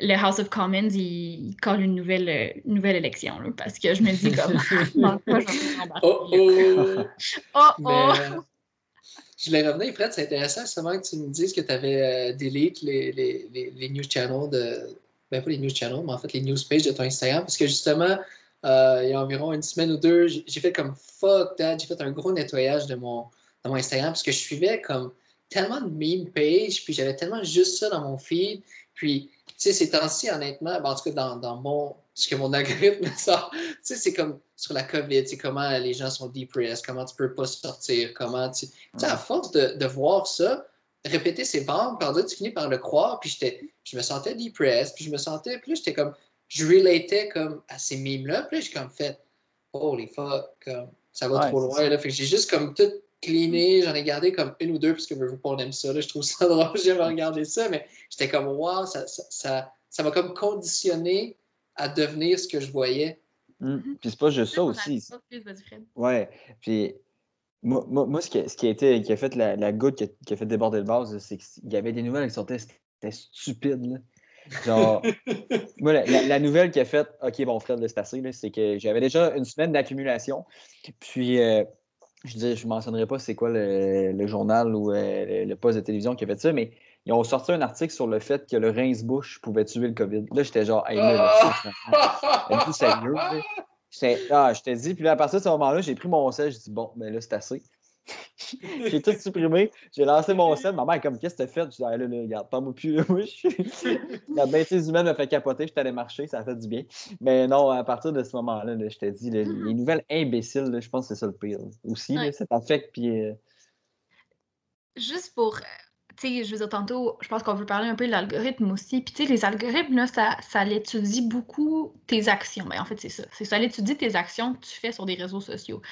le House of Commons, il, colle une nouvelle, euh, nouvelle élection. parce que je me dis comme. oh oh! oh oh! je voulais revenir, Fred, c'est intéressant justement que tu me dises que tu avais euh, delete les, les, les, news channels de. Ben, pas les news channels, mais en fait les news pages de ton Instagram. Parce que justement, euh, il y a environ une semaine ou deux, j'ai fait comme fuck that, j'ai fait un gros nettoyage de mon, de mon Instagram parce que je suivais comme tellement de meme pages, puis j'avais tellement juste ça dans mon feed. Puis sais, ces temps-ci, honnêtement, ben, en tout cas, dans, dans, mon, ce que mon algorithme sort, tu sais, c'est comme sur la COVID, c'est comment les gens sont depressed, comment tu peux pas sortir, comment tu. Tu sais, à force de, de, voir ça, répéter ces bandes, par tu finis par le croire, puis je me sentais depressed, puis je me sentais, puis j'étais comme, je relatais comme à ces mimes-là, puis j'ai comme fait, holy fuck, comme, ça va trop loin, là. Fait que j'ai juste comme tout cleané, j'en ai gardé comme une ou deux parce que on aime ça. Là, je trouve ça drôle, j'aime regarder ça, mais j'étais comme wow, ça, ça, ça, m'a comme conditionné à devenir ce que je voyais. Mmh. Puis c'est pas juste ça aussi. Ouais. Puis moi, moi, ce, qui, ce qui, a été, qui a fait la, la goutte qui a, fait déborder le vase, c'est qu'il y avait des nouvelles qui sortaient, c'était stupide. Là. Genre, moi, la, nouvelle qui a fait OK, bon, Fred, c'est assez, c'est que j'avais déjà une semaine d'accumulation. Puis, euh, je ne je mentionnerai pas c'est quoi le, journal ou euh, le, poste de télévision qui a fait ça, mais ils ont sorti un article sur le fait que le rince-bouche pouvait tuer le COVID. Là, j'étais genre, hey, là, c'est sérieux. Ah, je t'ai dit, puis là, à partir de ce moment-là, j'ai pris mon sel, j'ai dit, bon, mais ben là, c'est assez. j'ai tout supprimé. J'ai lancé mon set. Ma mère est comme, qu'est-ce que t'as fait? Je dis, ah, là, là, regarde, pas moi plus. Là, moi, La bêtise humaine m'a fait capoter. Je suis allé marcher, ça a fait du bien. Mais non, à partir de ce moment-là, je t'ai dit, les nouvelles imbéciles, je pense que c'est ça le pire. Aussi, ça t'affecte. Puis. Euh, juste pour tu sais, je veux dire, tantôt, je pense qu'on veut parler un peu de l'algorithme aussi. Puis, tu sais, les algorithmes, là, ça, ça l'étudie beaucoup tes actions. Ben, en fait, c'est ça. C'est ça l'étudie tes actions que tu fais sur des réseaux sociaux.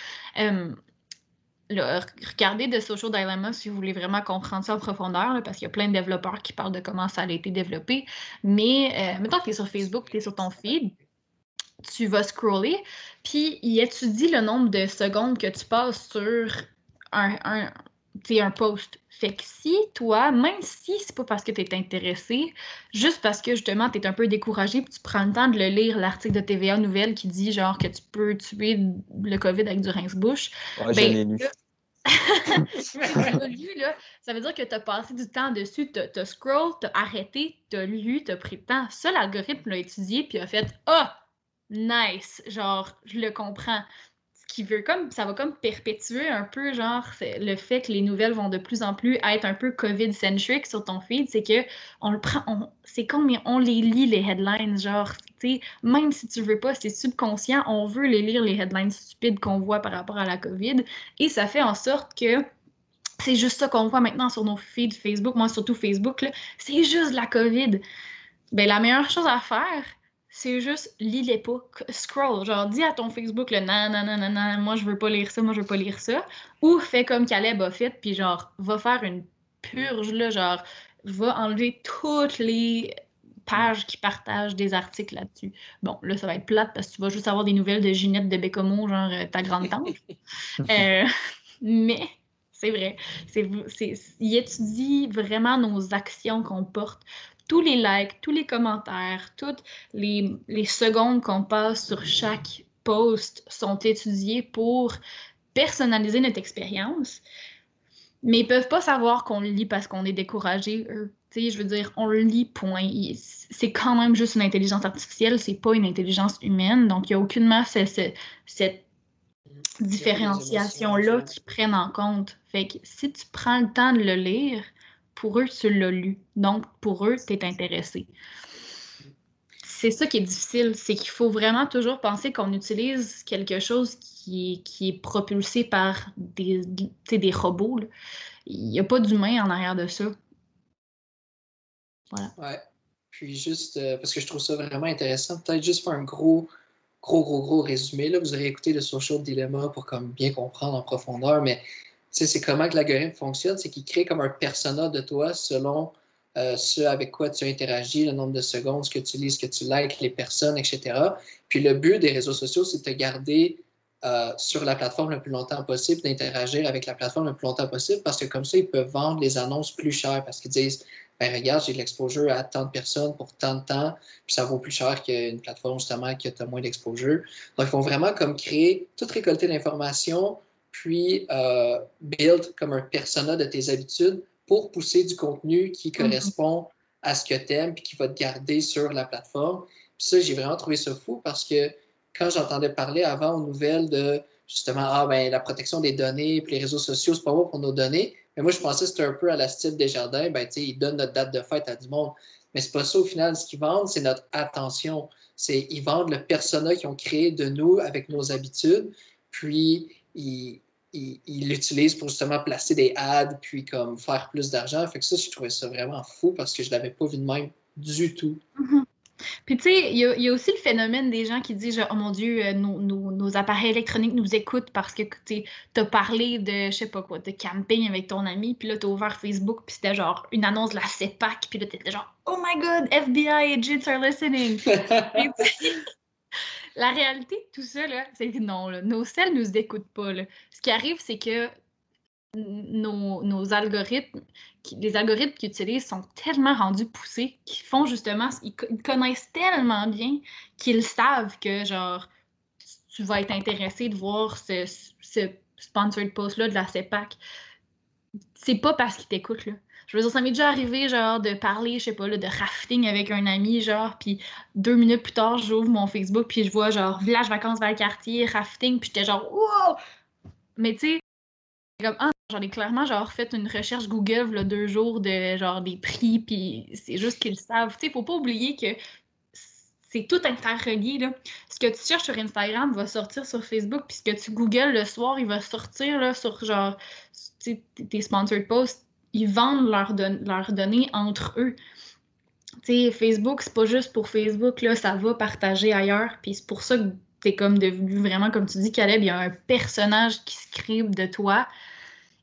Regardez The Social Dilemma si vous voulez vraiment comprendre ça en profondeur, parce qu'il y a plein de développeurs qui parlent de comment ça a été développé. Mais, euh, mettons que tu es sur Facebook, tu es sur ton feed, tu vas scroller, puis il étudie le nombre de secondes que tu passes sur un, un post. Fait que si toi, même si c'est pas parce que tu es intéressé, juste parce que justement tu es un peu découragé, puis tu prends le temps de le lire, l'article de TVA Nouvelle qui dit genre que tu peux tuer le COVID avec du rince-bouche. Ouais, ben, lu. là, ça veut dire que tu as passé du temps dessus, tu as scroll, tu as arrêté, tu as lu, tu as pris le temps. Ça, l'algorithme l'a étudié, puis a fait Ah, nice, genre, je le comprends qui veut comme ça va comme perpétuer un peu genre le fait que les nouvelles vont de plus en plus être un peu covid centric sur ton feed c'est que on le prend c'est comme on les lit les headlines genre tu sais même si tu veux pas c'est subconscient on veut les lire les headlines stupides qu'on voit par rapport à la covid. Et ça fait en sorte que c'est juste ça qu'on voit maintenant sur nos feeds Facebook. Moi surtout Facebook c'est juste la covid. Ben la meilleure chose à faire c'est juste lis-les pas, scroll, genre dis à ton Facebook le nan nan nan nan moi je veux pas lire ça, moi je veux pas lire ça, ou fais comme Caleb a fait, puis genre va faire une purge là, genre va enlever toutes les pages qui partagent des articles là-dessus. Bon, là ça va être plate parce que tu vas juste avoir des nouvelles de Ginette de Bécomo, genre euh, ta grande tante. Euh, mais c'est vrai, c'est, il étudie vraiment nos actions qu'on porte? Tous les likes, tous les commentaires, toutes les, secondes qu'on passe sur chaque post sont étudiées pour personnaliser notre expérience. Mais ils peuvent pas savoir qu'on le lit parce qu'on est découragé, eux. je veux dire, on le lit, point. C'est quand même juste une intelligence artificielle, c'est pas une intelligence humaine. Donc, il n'y a aucunement cette, cette différenciation-là qui prennent en compte. Fait que si tu prends le temps de le lire, pour eux, tu l'as lu. Donc, pour eux, tu es intéressé. C'est ça qui est difficile, c'est qu'il faut vraiment toujours penser qu'on utilise quelque chose qui est, qui est propulsé par des, des robots. Il n'y a pas d'humain en arrière de ça. Voilà. Ouais. Puis juste, euh, parce que je trouve ça vraiment intéressant, peut-être juste faire un gros, gros, gros, gros résumé. Là, vous aurez écouté le Social Dilemma pour comme bien comprendre en profondeur, mais c'est comment que l'algorithme fonctionne, c'est qu'il crée comme un persona de toi selon euh, ce avec quoi tu interagis, le nombre de secondes, ce que tu lis, ce que tu likes, les personnes, etc. Puis le but des réseaux sociaux, c'est de te garder euh, sur la plateforme le plus longtemps possible, d'interagir avec la plateforme le plus longtemps possible, parce que comme ça, ils peuvent vendre les annonces plus chères, parce qu'ils disent, ben regarde, j'ai de l'exposure à tant de personnes pour tant de temps, puis ça vaut plus cher qu'une plateforme justement qui a moins d'exposure. Donc, ils vont vraiment comme créer, tout récolter l'information, puis euh, build comme un persona de tes habitudes pour pousser du contenu qui mhm. correspond à ce que tu aimes puis qui va te garder sur la plateforme. Puis ça, j'ai vraiment trouvé ça fou parce que quand j'entendais parler avant aux nouvelles de justement ah, ben, la protection des données puis les réseaux sociaux, c'est pas bon pour nos données, mais moi je pensais que c'était un peu à la style des jardins, ben, ils donnent notre date de fête à du monde. Mais c'est pas ça au final. Ce qu'ils vendent, c'est notre attention. C'est ils vendent le persona qu'ils ont créé de nous avec nos habitudes. Puis ils, il l'utilise pour justement placer des ads, puis comme faire plus d'argent. Fait que ça, je trouvais ça vraiment fou parce que je l'avais pas vu de même du tout. Mm-hmm. Puis tu sais, il y, a aussi le phénomène des gens qui disent Oh mon Dieu, euh, nos, appareils électroniques nous écoutent parce que tu as parlé de, je sais pas quoi, de camping avec ton ami, puis là, tu as ouvert Facebook, puis c'était genre une annonce de la CEPAC, puis là, tu genre Oh my God, FBI agents are listening. La réalité de tout ça, c'est que non, nos selles ne nous écoutent pas. Ce qui arrive, c'est que nos, algorithmes, les algorithmes qu'ils utilisent sont tellement rendus poussés qu'ils font justement, ils, connaissent tellement bien qu'ils savent que, genre, tu vas être intéressé de voir ce, ce sponsored post-là de la CEPAC. C'est pas parce qu'ils t'écoutent, là. Je veux dire, ça m'est déjà arrivé, genre, de parler, je sais pas, là, de rafting avec un ami, genre, puis deux minutes plus tard, j'ouvre mon Facebook, puis je vois, genre, village vacances vers le quartier, rafting, puis j'étais genre, wow! Mais tu sais, comme, ah, j'en ai clairement, genre, fait une recherche Google, deux jours de, genre, des prix, puis c'est juste qu'ils savent. Tu sais, faut pas oublier que c'est tout interrelié. Là. Ce que tu cherches sur Instagram va sortir sur Facebook, puis ce que tu googles le soir, il va sortir là, sur genre tes sponsored posts ils vendent leurs données entre eux. sais, Facebook, c'est pas juste pour Facebook, là, ça va partager ailleurs. Puis c'est pour ça que t'es comme devenu vraiment, comme tu dis, Caleb, il y a un personnage qui scribe de toi.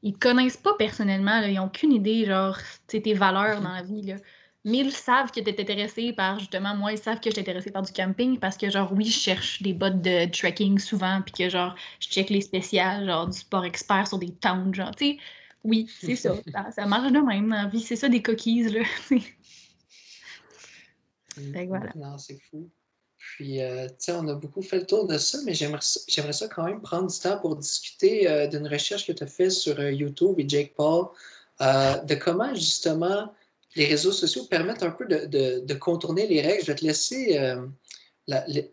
Ils connaissent pas personnellement, là, ils ont aucune idée, genre, tes valeurs dans la vie. Là. Mais ils savent que tu es intéressé par, justement, moi, ils savent que je suis intéressé par du camping parce que, genre, oui, je cherche des bottes de trekking souvent, puis que, genre, je check les spéciales, genre, du sport expert sur des towns, genre, tu sais. Oui, c'est ça, ça. marche de même dans la vie. C'est ça, des cookies, là. voilà. Non, c'est fou. Puis, euh, tu sais, on a beaucoup fait le tour de ça, mais j'aimerais ça quand même prendre du temps pour discuter euh, d'une recherche que tu as faite sur euh, YouTube et Jake Paul, de comment, justement, les réseaux sociaux permettent un peu de, contourner les règles. Je vais te laisser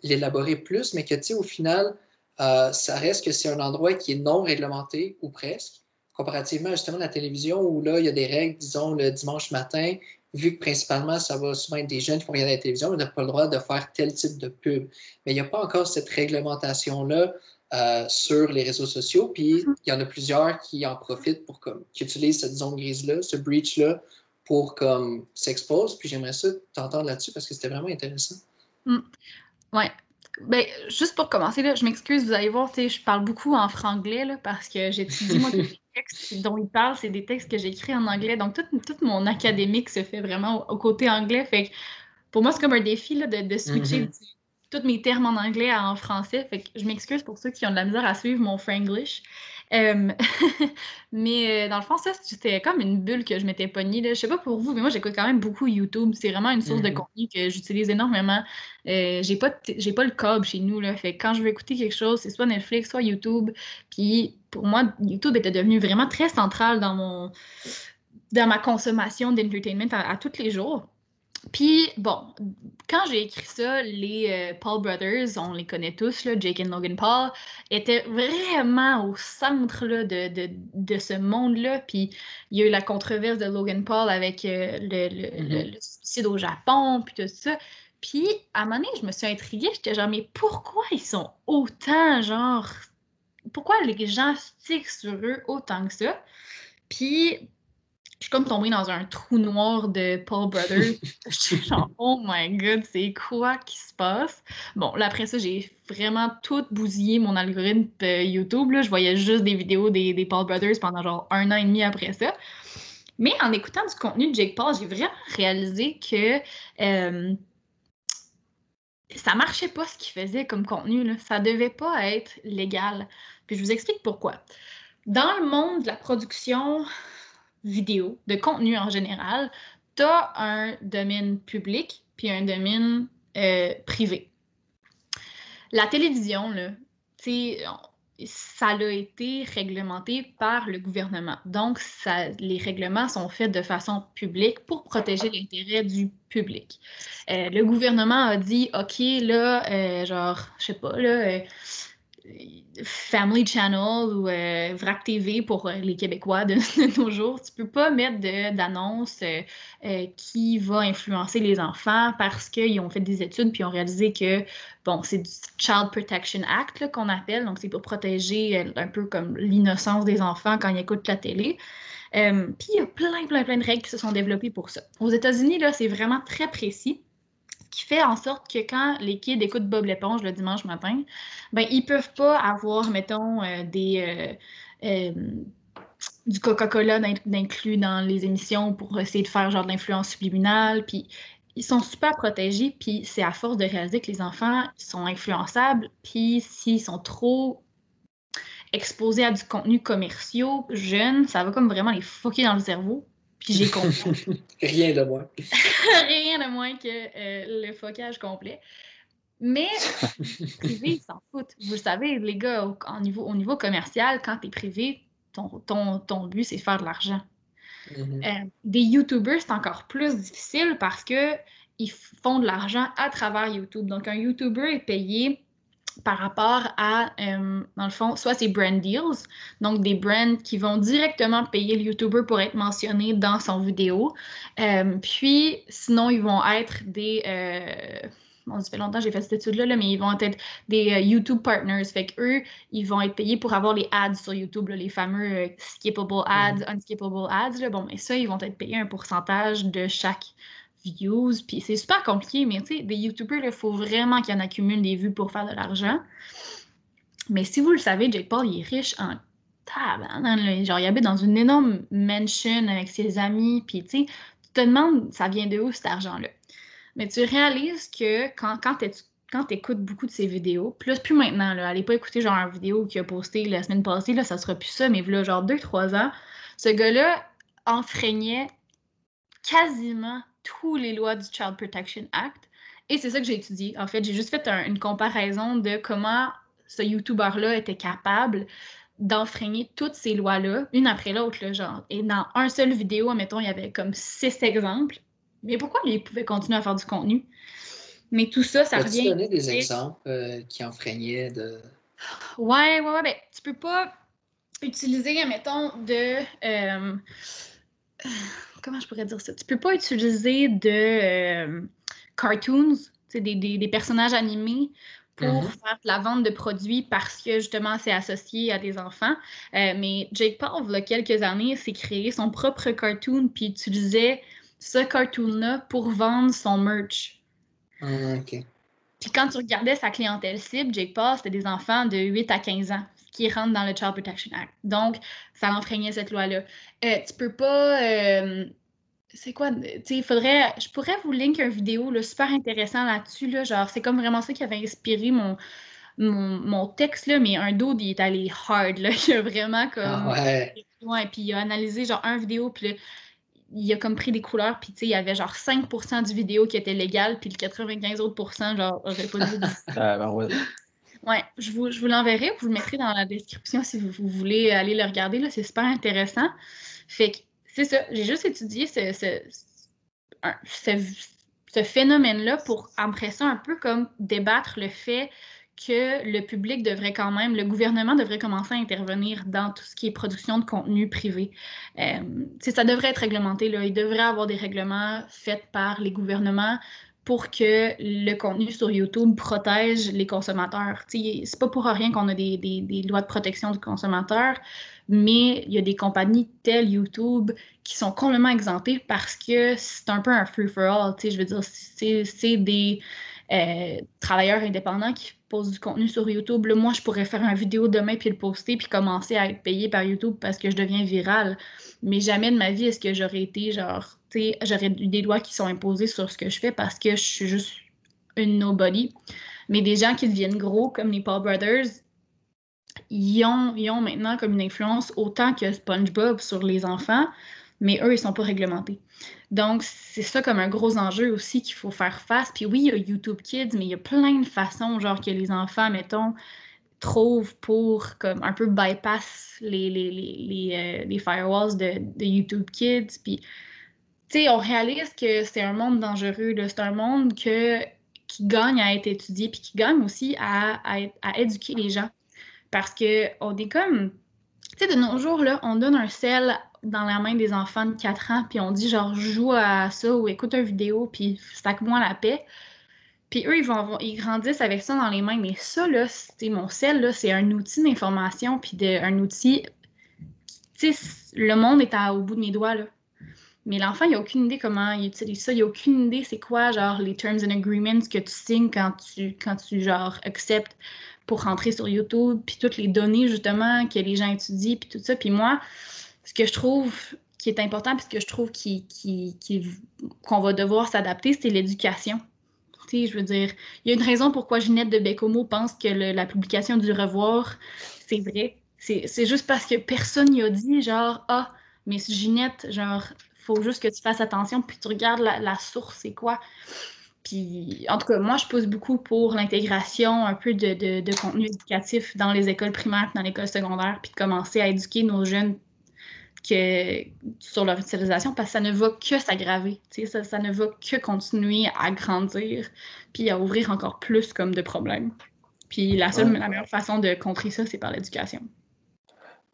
l'élaborer plus, mais que tu sais, au final, ça reste que c'est un endroit qui est non réglementé ou presque, comparativement justement à la télévision où là, il y a des règles, disons, le dimanche matin, vu que principalement, ça va souvent être des jeunes qui vont regarder la télévision, on n'a pas le droit de faire tel type de pub. Mais il n'y a pas encore cette réglementation-là euh, sur les réseaux sociaux. Puis mm-hmm. il y en a plusieurs qui en profitent pour comme, qui utilisent cette zone grise-là, ce breach-là, pour comme s'expose. Puis j'aimerais ça t'entendre là-dessus parce que c'était vraiment intéressant. Mm. Ouais. Ben, juste pour commencer, là, je m'excuse, vous allez voir, je parle beaucoup en franglais là, parce que j'étudie moi les textes dont il parle, c'est des textes que j'écris en anglais. Donc tout, tout, mon académique se fait vraiment au, côté anglais. Fait pour moi, c'est comme un défi là, de, de, switcher mm-hmm. Tous mes termes en anglais à en français. Fait que je m'excuse pour ceux qui ont de la misère à suivre mon franglish. mais euh, dans le fond, ça, c'était comme une bulle que je m'étais pognée. Là. Je sais pas pour vous, mais moi, j'écoute quand même beaucoup YouTube. C'est vraiment une source de mmh contenu que j'utilise énormément. Euh, j'ai pas, j'ai pas le câble chez nous. Là. Fait quand je veux écouter quelque chose, c'est soit Netflix, soit YouTube. Puis pour moi, YouTube était devenu vraiment très central dans mon dans ma consommation d'entertainment à tous les jours. Puis, bon, quand j'ai écrit ça, les euh, Paul Brothers, on les connaît tous, là, Jake et Logan Paul, étaient vraiment au centre là, de, de, de, ce monde-là. Puis, il y a eu la controverse de Logan Paul avec euh, le, mm-hmm. le, suicide au Japon, puis tout ça. Puis, à un moment donné, je me suis intriguée. J'étais genre, mais pourquoi ils sont autant, genre, pourquoi les gens stickent sur eux autant que ça? Puis, je suis comme tombée dans un trou noir de Paul Brothers. je suis genre, oh my god, c'est quoi qui se passe? Bon, là, après ça, j'ai vraiment tout bousillé mon algorithme YouTube. Là. Je voyais juste des vidéos des, des, Paul Brothers pendant genre un an et demi après ça. Mais en écoutant du contenu de Jake Paul, j'ai vraiment réalisé que euh, ça marchait pas ce qu'il faisait comme contenu. Là. Ça devait pas être légal. Puis je vous explique pourquoi. Dans le monde de la production vidéo, de contenu en général, tu as un domaine public puis un domaine euh, privé. La télévision, là, ça a été réglementé par le gouvernement. Donc, ça, les règlements sont faits de façon publique pour protéger l'intérêt du public. Euh, le gouvernement a dit, OK, là, euh, genre, je sais pas, là, Family Channel ou euh, VRAC TV pour euh, les Québécois de, nos jours, tu peux pas mettre d'annonce euh, qui va influencer les enfants parce qu'ils ont fait des études puis ont réalisé que, bon, c'est du Child Protection Act qu'on appelle, donc c'est pour protéger un peu comme l'innocence des enfants quand ils écoutent la télé. puis il y a plein, plein, plein de règles qui se sont développées pour ça. Aux États-Unis, là, c'est vraiment très précis qui fait en sorte que quand les kids écoutent Bob l'éponge le dimanche matin, ben ils peuvent pas avoir, mettons, euh, des euh, euh, du Coca-Cola d'inclus dans les émissions pour essayer de faire genre de l'influence subliminale. Puis ils sont super protégés, puis c'est à force de réaliser que les enfants sont influençables, puis s'ils sont trop exposés à du contenu commercial jeune, ça va comme vraiment les foquer dans le cerveau. Puis j'ai compris. Rien de moins. Rien de moins que euh, le focage complet. Mais privé, ils s'en foutent. Vous le savez, les gars, au, niveau, au niveau commercial, quand tu es privé, ton, ton, ton but, c'est de faire de l'argent. Mm-hmm. Euh, des YouTubers, c'est encore plus difficile parce que ils font de l'argent à travers YouTube. Donc, un YouTuber est payé par rapport à, euh, dans le fond, soit c'est brand deals, donc des brands qui vont directement payer le YouTuber pour être mentionné dans son vidéo. Euh, puis, sinon, ils vont être des, euh, bon, ça fait longtemps que j'ai fait cette étude-là, là, mais ils vont être des euh, YouTube partners. Fait qu'eux, ils vont être payés pour avoir les ads sur YouTube, les fameux skippable ads, mm-hmm. unskippable ads. Là. Bon, mais ça, ils vont être payés un pourcentage de chaque views. Puis c'est super compliqué, mais tu sais, des YouTubers, il faut vraiment qu'ils en accumulent des vues pour faire de l'argent. Mais si vous le savez, Jake Paul, il est riche en tabarnak. Genre, il habite dans une énorme mansion avec ses amis. Puis, tu sais, tu te demandes, ça vient de où cet argent-là? Mais tu réalises que quand, quand tu écoutes beaucoup de ses vidéos, plus, plus maintenant, là, allez pas écouter genre une vidéo qu'il a posté la semaine passée, là, ça sera plus ça, mais là, genre 2-3 ans, ce gars-là enfreignait quasiment toutes les lois du Child Protection Act. Et c'est ça que j'ai étudié. En fait, j'ai juste fait une comparaison de comment ce YouTuber-là était capable d'enfreigner toutes ces lois-là, une après l'autre, genre. Et dans un seul vidéo, admettons, il y avait comme six exemples. Mais pourquoi lui, il pouvait continuer à faire du contenu? Mais tout ça, ça revient... Tu donner des exemples euh, qui enfreignaient de... Ouais, ouais, ouais. Ben, tu peux pas utiliser, admettons, de... Euh, comment je pourrais dire ça? Tu peux pas utiliser de euh, cartoons, des, des, des, personnages animés pour mm-hmm. faire de la vente de produits parce que justement c'est associé à des enfants. Euh, mais Jake Paul, il y a quelques années, s'est créé son propre cartoon puis utilisait ce cartoon-là pour vendre son merch. Ah, puis quand tu regardais sa clientèle cible, Jake Paul, c'était des enfants de 8 à 15 ans qui rentrent dans le Child Protection Act. Donc, ça enfreignait cette loi-là. Euh, tu peux pas euh, c'est quoi, tu sais, il faudrait, je pourrais vous link une vidéo là, super intéressant là-dessus, là, genre, c'est comme vraiment ça qui avait inspiré mon, mon, texte, là, mais un dos, il est allé hard, là, il a vraiment comme, ah ouais. ouais, puis il a analysé genre un vidéo, puis il a comme pris des couleurs, puis tu sais, il y avait genre 5% du vidéo qui était légal, puis le 95 autres genre, aurait pas dû. ouais. Je vous, je vous l'enverrai, vous le mettrez dans la description si vous, voulez aller le regarder, là, c'est super intéressant. Fait que c'est ça, j'ai juste étudié ce, ce, phénomène-là pour, après ça, un peu comme débattre le fait que le public devrait quand même, le gouvernement devrait commencer à intervenir dans tout ce qui est production de contenu privé. Euh, ça devrait être réglementé. Là. Il devrait y avoir des règlements faits par les gouvernements pour que le contenu sur YouTube protège les consommateurs. C'est pas pour rien qu'on a des, lois de protection du consommateur mais il y a des compagnies telles YouTube qui sont complètement exemptées parce que c'est un peu un free-for-all. Je veux dire, c'est des euh, travailleurs indépendants qui posent du contenu sur YouTube. moi, je pourrais faire une vidéo demain puis le poster puis commencer à être payé par YouTube parce que je deviens viral. Mais jamais de ma vie est-ce que j'aurais été genre, j'aurais des lois qui sont imposées sur ce que je fais parce que je suis juste une nobody. Mais des gens qui deviennent gros comme les Paul Brothers, ils ont, maintenant comme une influence autant que SpongeBob sur les enfants, mais eux, ils sont pas réglementés. Donc, c'est ça comme un gros enjeu aussi qu'il faut faire face. Puis oui, il y a YouTube Kids, mais il y a plein de façons, genre, que les enfants, mettons, trouvent pour comme un peu bypass les, les, les, euh, firewalls de, YouTube Kids. Puis, sais, on réalise que c'est un monde dangereux. C'est un monde qui gagne à être étudié, puis qui gagne aussi à, à éduquer les gens. Parce qu'on est comme. Tu sais, de nos jours, là, on donne un sel dans la main des enfants de 4 ans, puis on dit genre, joue à ça ou écoute une vidéo, puis stack-moi la paix. Puis eux, ils, vont, ils grandissent avec ça dans les mains. Mais ça, là, c'est mon sel, là, c'est un outil d'information, puis un outil. Tu sais, le monde est au bout de mes doigts, là. Mais l'enfant, il n'a aucune idée comment il utilise ça. Il n'a aucune idée c'est quoi, genre, les terms and agreements que tu signes quand tu, quand tu genre, acceptes pour rentrer sur YouTube, puis toutes les données justement que les gens étudient, puis tout ça. Puis moi, ce que je trouve qui est important, puis ce que je trouve qu'on qui, qui, va devoir s'adapter, c'est l'éducation. Tu sais, je veux dire, il y a une raison pourquoi Ginette de Bécomo pense que la publication du revoir, c'est vrai. C'est juste parce que personne n'y a dit, genre, ah, mais Ginette, genre, faut juste que tu fasses attention, puis tu regardes la, la source, c'est quoi. Puis, en tout cas, moi, je pousse beaucoup pour l'intégration un peu de, contenu éducatif dans les écoles primaires, dans l'école secondaire, puis de commencer à éduquer nos jeunes que, sur leur utilisation parce que ça ne va que s'aggraver. Ça, ça ne va que continuer à grandir puis à ouvrir encore plus comme de problèmes. Puis la seule, la meilleure façon de contrer ça, c'est par l'éducation.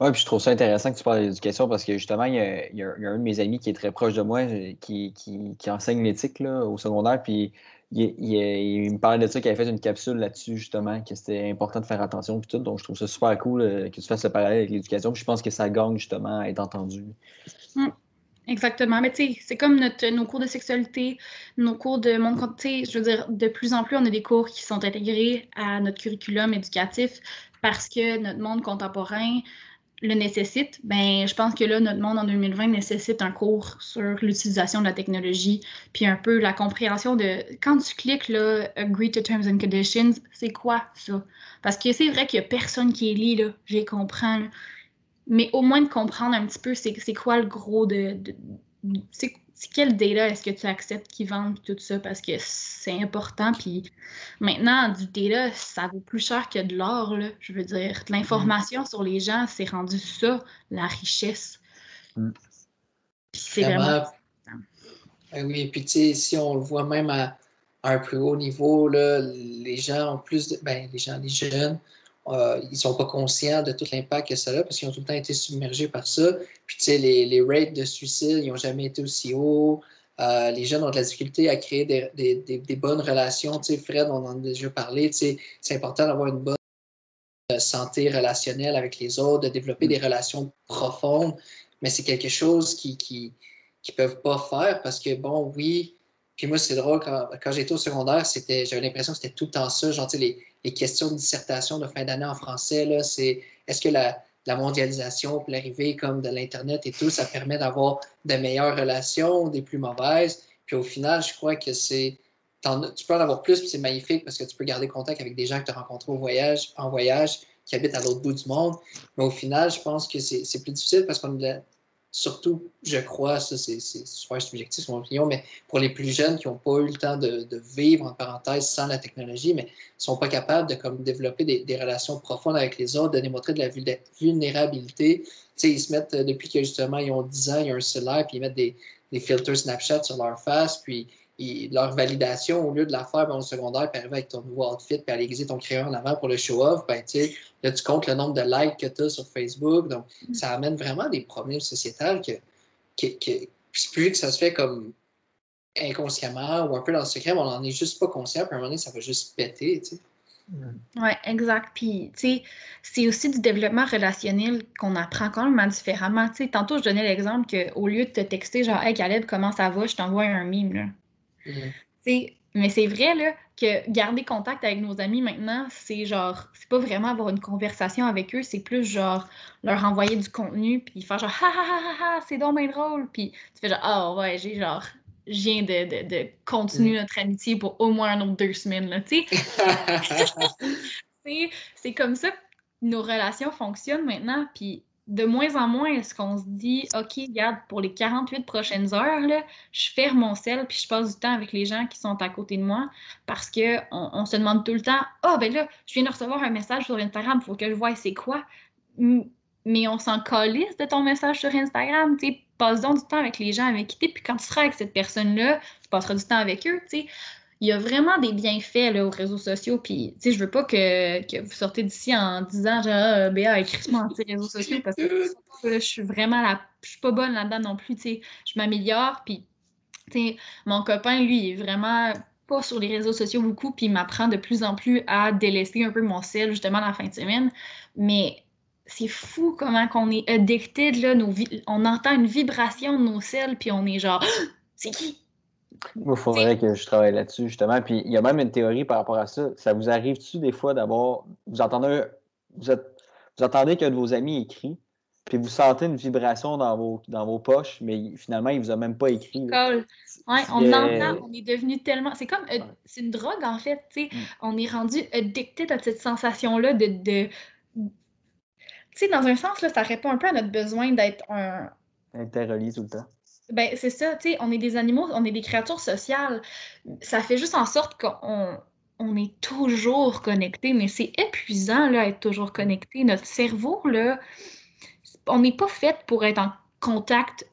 Oui, puis je trouve ça intéressant que tu parles d'éducation parce que justement, il y, a, un de mes amis qui est très proche de moi, qui, qui, enseigne l'éthique au secondaire, puis il, me parlait de ça, qu'il avait fait une capsule là-dessus, justement, que c'était important de faire attention, puis tout. Donc, je trouve ça super cool euh, que tu fasses le parallèle avec l'éducation. je pense que ça gagne, justement, à être entendu. Mm. Exactement. Mais tu sais, c'est comme notre, nos cours de sexualité, nos cours de monde. Tu sais, je veux dire, de plus en plus, on a des cours qui sont intégrés à notre curriculum éducatif parce que notre monde contemporain le nécessite, ben, je pense que là, notre monde en 2020 nécessite un cours sur l'utilisation de la technologie, puis un peu la compréhension de quand tu cliques là, Agree to Terms and Conditions, c'est quoi ça? Parce que c'est vrai qu'il n'y a personne qui lit, là, j'ai comprends, mais au moins de comprendre un petit peu c'est quoi le gros de. de quel data est-ce que tu acceptes qu'ils vendent tout ça? Parce que c'est important. Puis maintenant, du data, ça vaut plus cher que de l'or. Je veux dire, l'information sur les gens, c'est rendu ça, la richesse. Mm. c'est vraiment. Ben oui, puis tu sais, si on le voit même à, un plus haut niveau, là, les gens ont plus de. Ben, les gens, les jeunes euh, ils ne sont pas conscients de tout l'impact que ça a parce qu'ils ont tout le temps été submergés par ça. Puis, tu sais, les, les rates de suicide, ils n'ont jamais été aussi hauts. Euh, les jeunes ont de la difficulté à créer des, des, des, bonnes relations. Tu sais, Fred, on en a déjà parlé. Tu sais, c'est important d'avoir une bonne euh, santé relationnelle avec les autres, de développer des relations profondes. Mais c'est quelque chose qu'ils qui, qui peuvent pas faire parce que, bon, oui, puis moi, c'est drôle, quand, quand j'étais au secondaire, c'était, j'avais l'impression que c'était tout le temps ça. Genre, les, les questions de dissertation de fin d'année en français, là, c'est est-ce que la, la mondialisation, puis l'arrivée comme de l'Internet et tout, ça permet d'avoir de meilleures relations, des plus mauvaises. Puis au final, je crois que c'est. Tu peux en avoir plus, puis c'est magnifique parce que tu peux garder contact avec des gens que tu as rencontrés au voyage, en voyage, qui habitent à l'autre bout du monde. Mais au final, je pense que c'est plus difficile parce qu'on a surtout, je crois, ça c'est super subjectif, mon opinion, mais pour les plus jeunes qui n'ont pas eu le temps de, vivre, en parenthèse, sans la technologie, mais ne sont pas capables de comme, développer des, relations profondes avec les autres, de démontrer de la vulnérabilité. Tu sais, ils se mettent, depuis que justement ils ont 10 ans, il y a un cellulaire, puis ils mettent des, des filtres Snapchat sur leur face, puis leur validation, au lieu de la faire ben, au secondaire, puis arriver avec ton nouveau outfit, puis aller aiguiser ton crayon en avant pour le show-off, ben, là, tu comptes le nombre de likes que tu as sur Facebook. Donc, mm. ça amène vraiment des problèmes sociétals que, que, que plus que ça se fait comme inconsciemment ou un peu dans le secret, mais on n'en est juste pas conscient, puis à un moment donné, ça va juste péter, tu sais. Mm. Oui, exact. Puis, tu sais, c'est aussi du développement relationnel qu'on apprend quand même différemment. Tu sais, tantôt, je donnais l'exemple qu'au lieu de te texter genre, Hey Caleb, comment ça va, je t'envoie un mime, Mais c'est vrai là, que garder contact avec nos amis maintenant, c'est genre, c'est pas vraiment avoir une conversation avec eux, c'est plus genre leur envoyer du contenu, puis faire genre, ha ha ha ha, c'est donc bien drôle. Puis tu fais genre, ah oh, ouais, j'ai genre, je viens de, de, de continuer mm. notre amitié pour au moins un autre deux semaines, là, tu sais. c'est comme ça que nos relations fonctionnent maintenant, puis de moins en moins, est-ce qu'on se dit, OK, regarde, pour les 48 prochaines heures, là, je ferme mon sel puis je passe du temps avec les gens qui sont à côté de moi parce qu'on on se demande tout le temps, ah, oh, ben là, je viens de recevoir un message sur Instagram, il faut que je vois c'est quoi. Mais on s'en calisse de ton message sur Instagram, tu sais, passe donc du temps avec les gens avec qui tu puis quand tu seras avec cette personne-là, tu passeras du temps avec eux, tu sais il y a vraiment des bienfaits là, aux réseaux sociaux. Puis, tu sais, je veux pas que, vous sortez d'ici en disant, genre, ah, Béa, écris-moi anti-réseaux sociaux parce que je suis vraiment là, je suis pas bonne là-dedans non plus. Tu sais, je m'améliore. Puis, tu sais, mon copain, lui, il est vraiment pas sur les réseaux sociaux beaucoup, puis il m'apprend de plus en plus à délaisser un peu mon sel, justement, la fin de semaine. Mais c'est fou comment qu'on est addicted, là, nos on entend une vibration de nos selles, puis on est genre, c'est qui? Il faudrait que je travaille là-dessus, justement. Puis il y a même une théorie par rapport à ça. Ça vous arrive-tu des fois d'avoir. Vous entendez, vous, vous entendez qu'un de vos amis écrit, puis vous sentez une vibration dans vos, dans vos poches, mais finalement, il ne vous a même pas écrit. Ouais, on entend, on est devenu tellement. C'est comme. Euh, c'est une drogue, en fait. Mm. On est rendu addicted à cette sensation-là de. de... Tu sais, dans un sens, là, ça répond un peu à notre besoin d'être un. Interrelié tout le temps. Ben, c'est ça, tu sais, on est des animaux, on est des créatures sociales. Ça fait juste en sorte qu'on on est toujours connecté, mais c'est épuisant, là, être toujours connecté. Notre cerveau, là, on n'est pas fait pour être en contact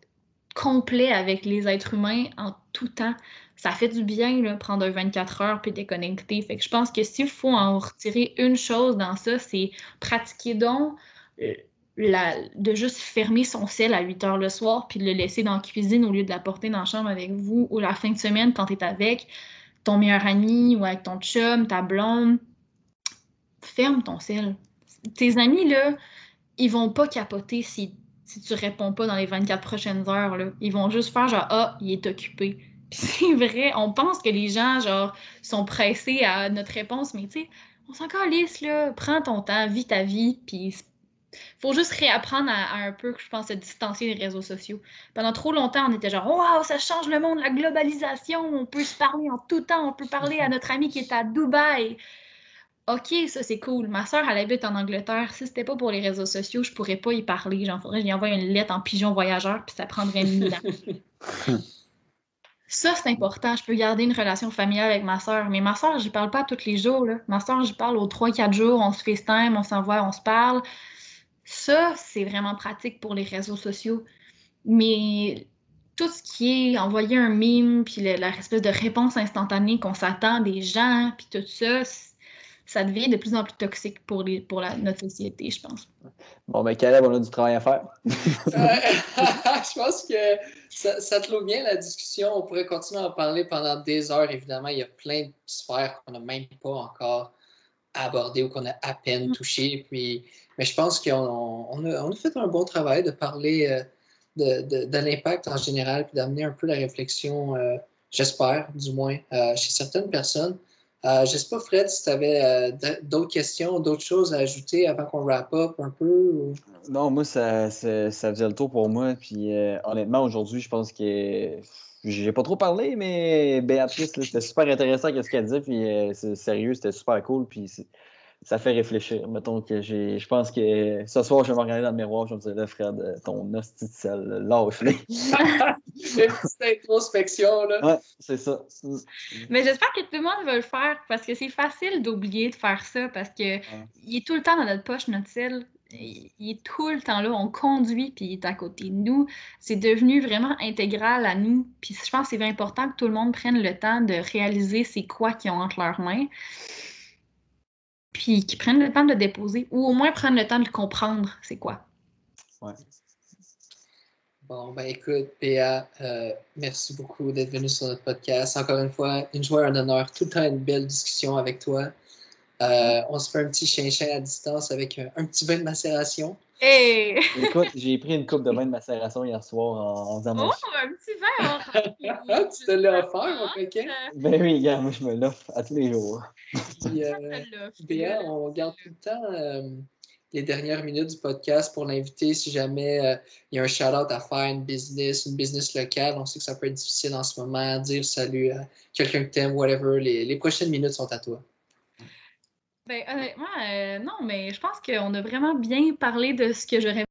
complet avec les êtres humains en tout temps. Ça fait du bien, là, prendre un 24 heures puis déconnecter. Fait que je pense que s'il faut en retirer une chose dans ça, c'est pratiquer donc de juste fermer son sel à 8 heures le soir puis de le laisser dans la cuisine au lieu de la porter dans la chambre avec vous ou la fin de semaine quand tu es avec, ton meilleur ami ou avec ton chum, ta blonde, ferme ton sel. Tes amis, là, ils vont pas capoter si, si tu réponds pas dans les 24 prochaines heures. Là. Ils vont juste faire genre Ah, il est occupé. C'est vrai, on pense que les gens, genre, sont pressés à notre réponse, mais tu sais, on s'en calisse, là. Prends ton temps, vis ta vie, puis faut juste réapprendre à, un peu, je pense, se distancier des réseaux sociaux. Pendant trop longtemps, on était genre, waouh, ça change le monde, la globalisation, on peut se parler en tout temps, on peut parler à notre ami qui est à Dubaï. OK, ça c'est cool. Ma soeur, elle habite en Angleterre. Si c'était pas pour les réseaux sociaux, je pourrais pas y parler. J'en faudrait lui envoyer une lettre en pigeon voyageur, puis ça prendrait mille ans. ça, c'est important. Je peux garder une relation familiale avec ma soeur. Mais ma soeur, je parle pas tous les jours. Là. Ma soeur, je parle aux 3-4 jours. On se FaceTime, on s'envoie, on se parle. Ça, c'est vraiment pratique pour les réseaux sociaux. Mais tout ce qui est envoyer un mime, puis la, espèce de réponse instantanée qu'on s'attend des gens, puis tout ça, ça devient de plus en plus toxique pour, les, pour la, notre société, je pense. Bon, ben Caleb, on a du travail à faire. je pense que ça, ça clôt bien la discussion. On pourrait continuer à en parler pendant des heures, évidemment. Il y a plein de sphères qu'on n'a même pas encore abordées ou qu'on a à peine mm. touchées. Puis mais je pense qu'on a, fait un bon travail de parler euh, de, l'impact en général, puis d'amener un peu la réflexion, euh, j'espère, du moins, euh, chez certaines personnes. je ne sais pas, Fred, si tu avais d'autres questions, d'autres choses à ajouter avant qu'on wrap up un peu. Non, moi, ça, ça, faisait le tour pour moi. Puis honnêtement, aujourd'hui, je pense que j'ai pas trop parlé, mais Béatrice, c'était super intéressant ce qu'elle disait. Puis c'est sérieux, c'était super cool. Puis ça fait réfléchir. Mettons que j'ai. Je pense que ce soir, je vais me regarder dans le miroir, je vais me dire, Fred, ton hostie de sel, lâche-le. Une petite introspection, là. Ouais, c'est ça. Mais j'espère que tout le monde va le faire parce que c'est facile d'oublier de faire ça parce que il est tout le temps dans notre poche, notre sel. Il est tout le temps là, on conduit, puis il est à côté de nous. C'est devenu vraiment intégral à nous. Puis je pense que c'est important que tout le monde prenne le temps de réaliser c'est quoi qu'ils ont entre leurs mains puis qu'ils prennent le temps de le déposer, ou au moins prendre le temps de comprendre, c'est quoi. Ouais. Bon, ben écoute, Béa, euh, merci beaucoup d'être venu sur notre podcast. Encore une fois, une joie, un honneur, tout le temps une belle discussion avec toi. Euh, on se fait un petit chien-chien à distance avec un, petit vin de macération. Hey! Écoute, j'ai pris une coupe de vin de macération hier soir en, faisant mon... Oh, un petit vin! tu te l'as offert, mon coquin? Ben oui, gars, moi je me l'offre à tous les jours. Puis, euh, on garde tout le temps euh, les dernières minutes du podcast pour l'inviter si jamais euh, il y a un shout-out à faire, une business, une business locale. On sait que ça peut être difficile en ce moment, dire salut à quelqu'un que t'aimes, whatever. Les, prochaines minutes sont à toi. Ben, honnêtement, non, mais je pense qu'on a vraiment bien parlé de ce que j'aurais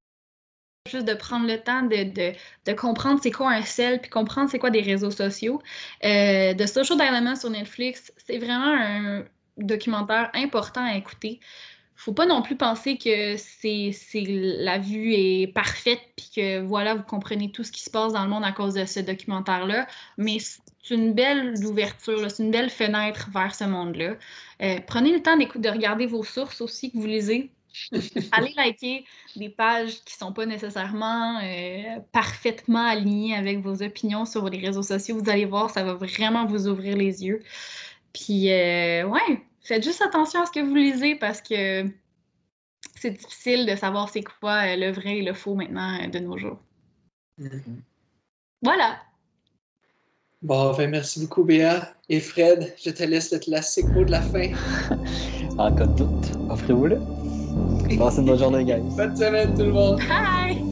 juste de prendre le temps de, comprendre c'est quoi un sel, puis comprendre c'est quoi des réseaux sociaux. Euh, de Social Dilemma sur Netflix, c'est vraiment un documentaire important à écouter. Faut pas non plus penser que c'est la vue est parfaite puis que voilà, vous comprenez tout ce qui se passe dans le monde à cause de ce documentaire-là, mais c'est une belle ouverture, c'est une belle fenêtre vers ce monde-là. Euh, prenez le temps de regarder vos sources aussi que vous lisez Allez liker des pages qui ne sont pas nécessairement euh, parfaitement alignées avec vos opinions sur les réseaux sociaux. Vous allez voir, ça va vraiment vous ouvrir les yeux. Puis, euh, ouais, faites juste attention à ce que vous lisez parce que c'est difficile de savoir c'est quoi euh, le vrai et le faux maintenant de nos jours. Mm-hmm. Voilà. Bon, ben merci beaucoup, Béa. Et Fred, je te laisse le classique mot de la fin. en cas de doute, offrez-vous-le. Passez une bonne journée, guys. Bonne semaine, tout le monde. Bye!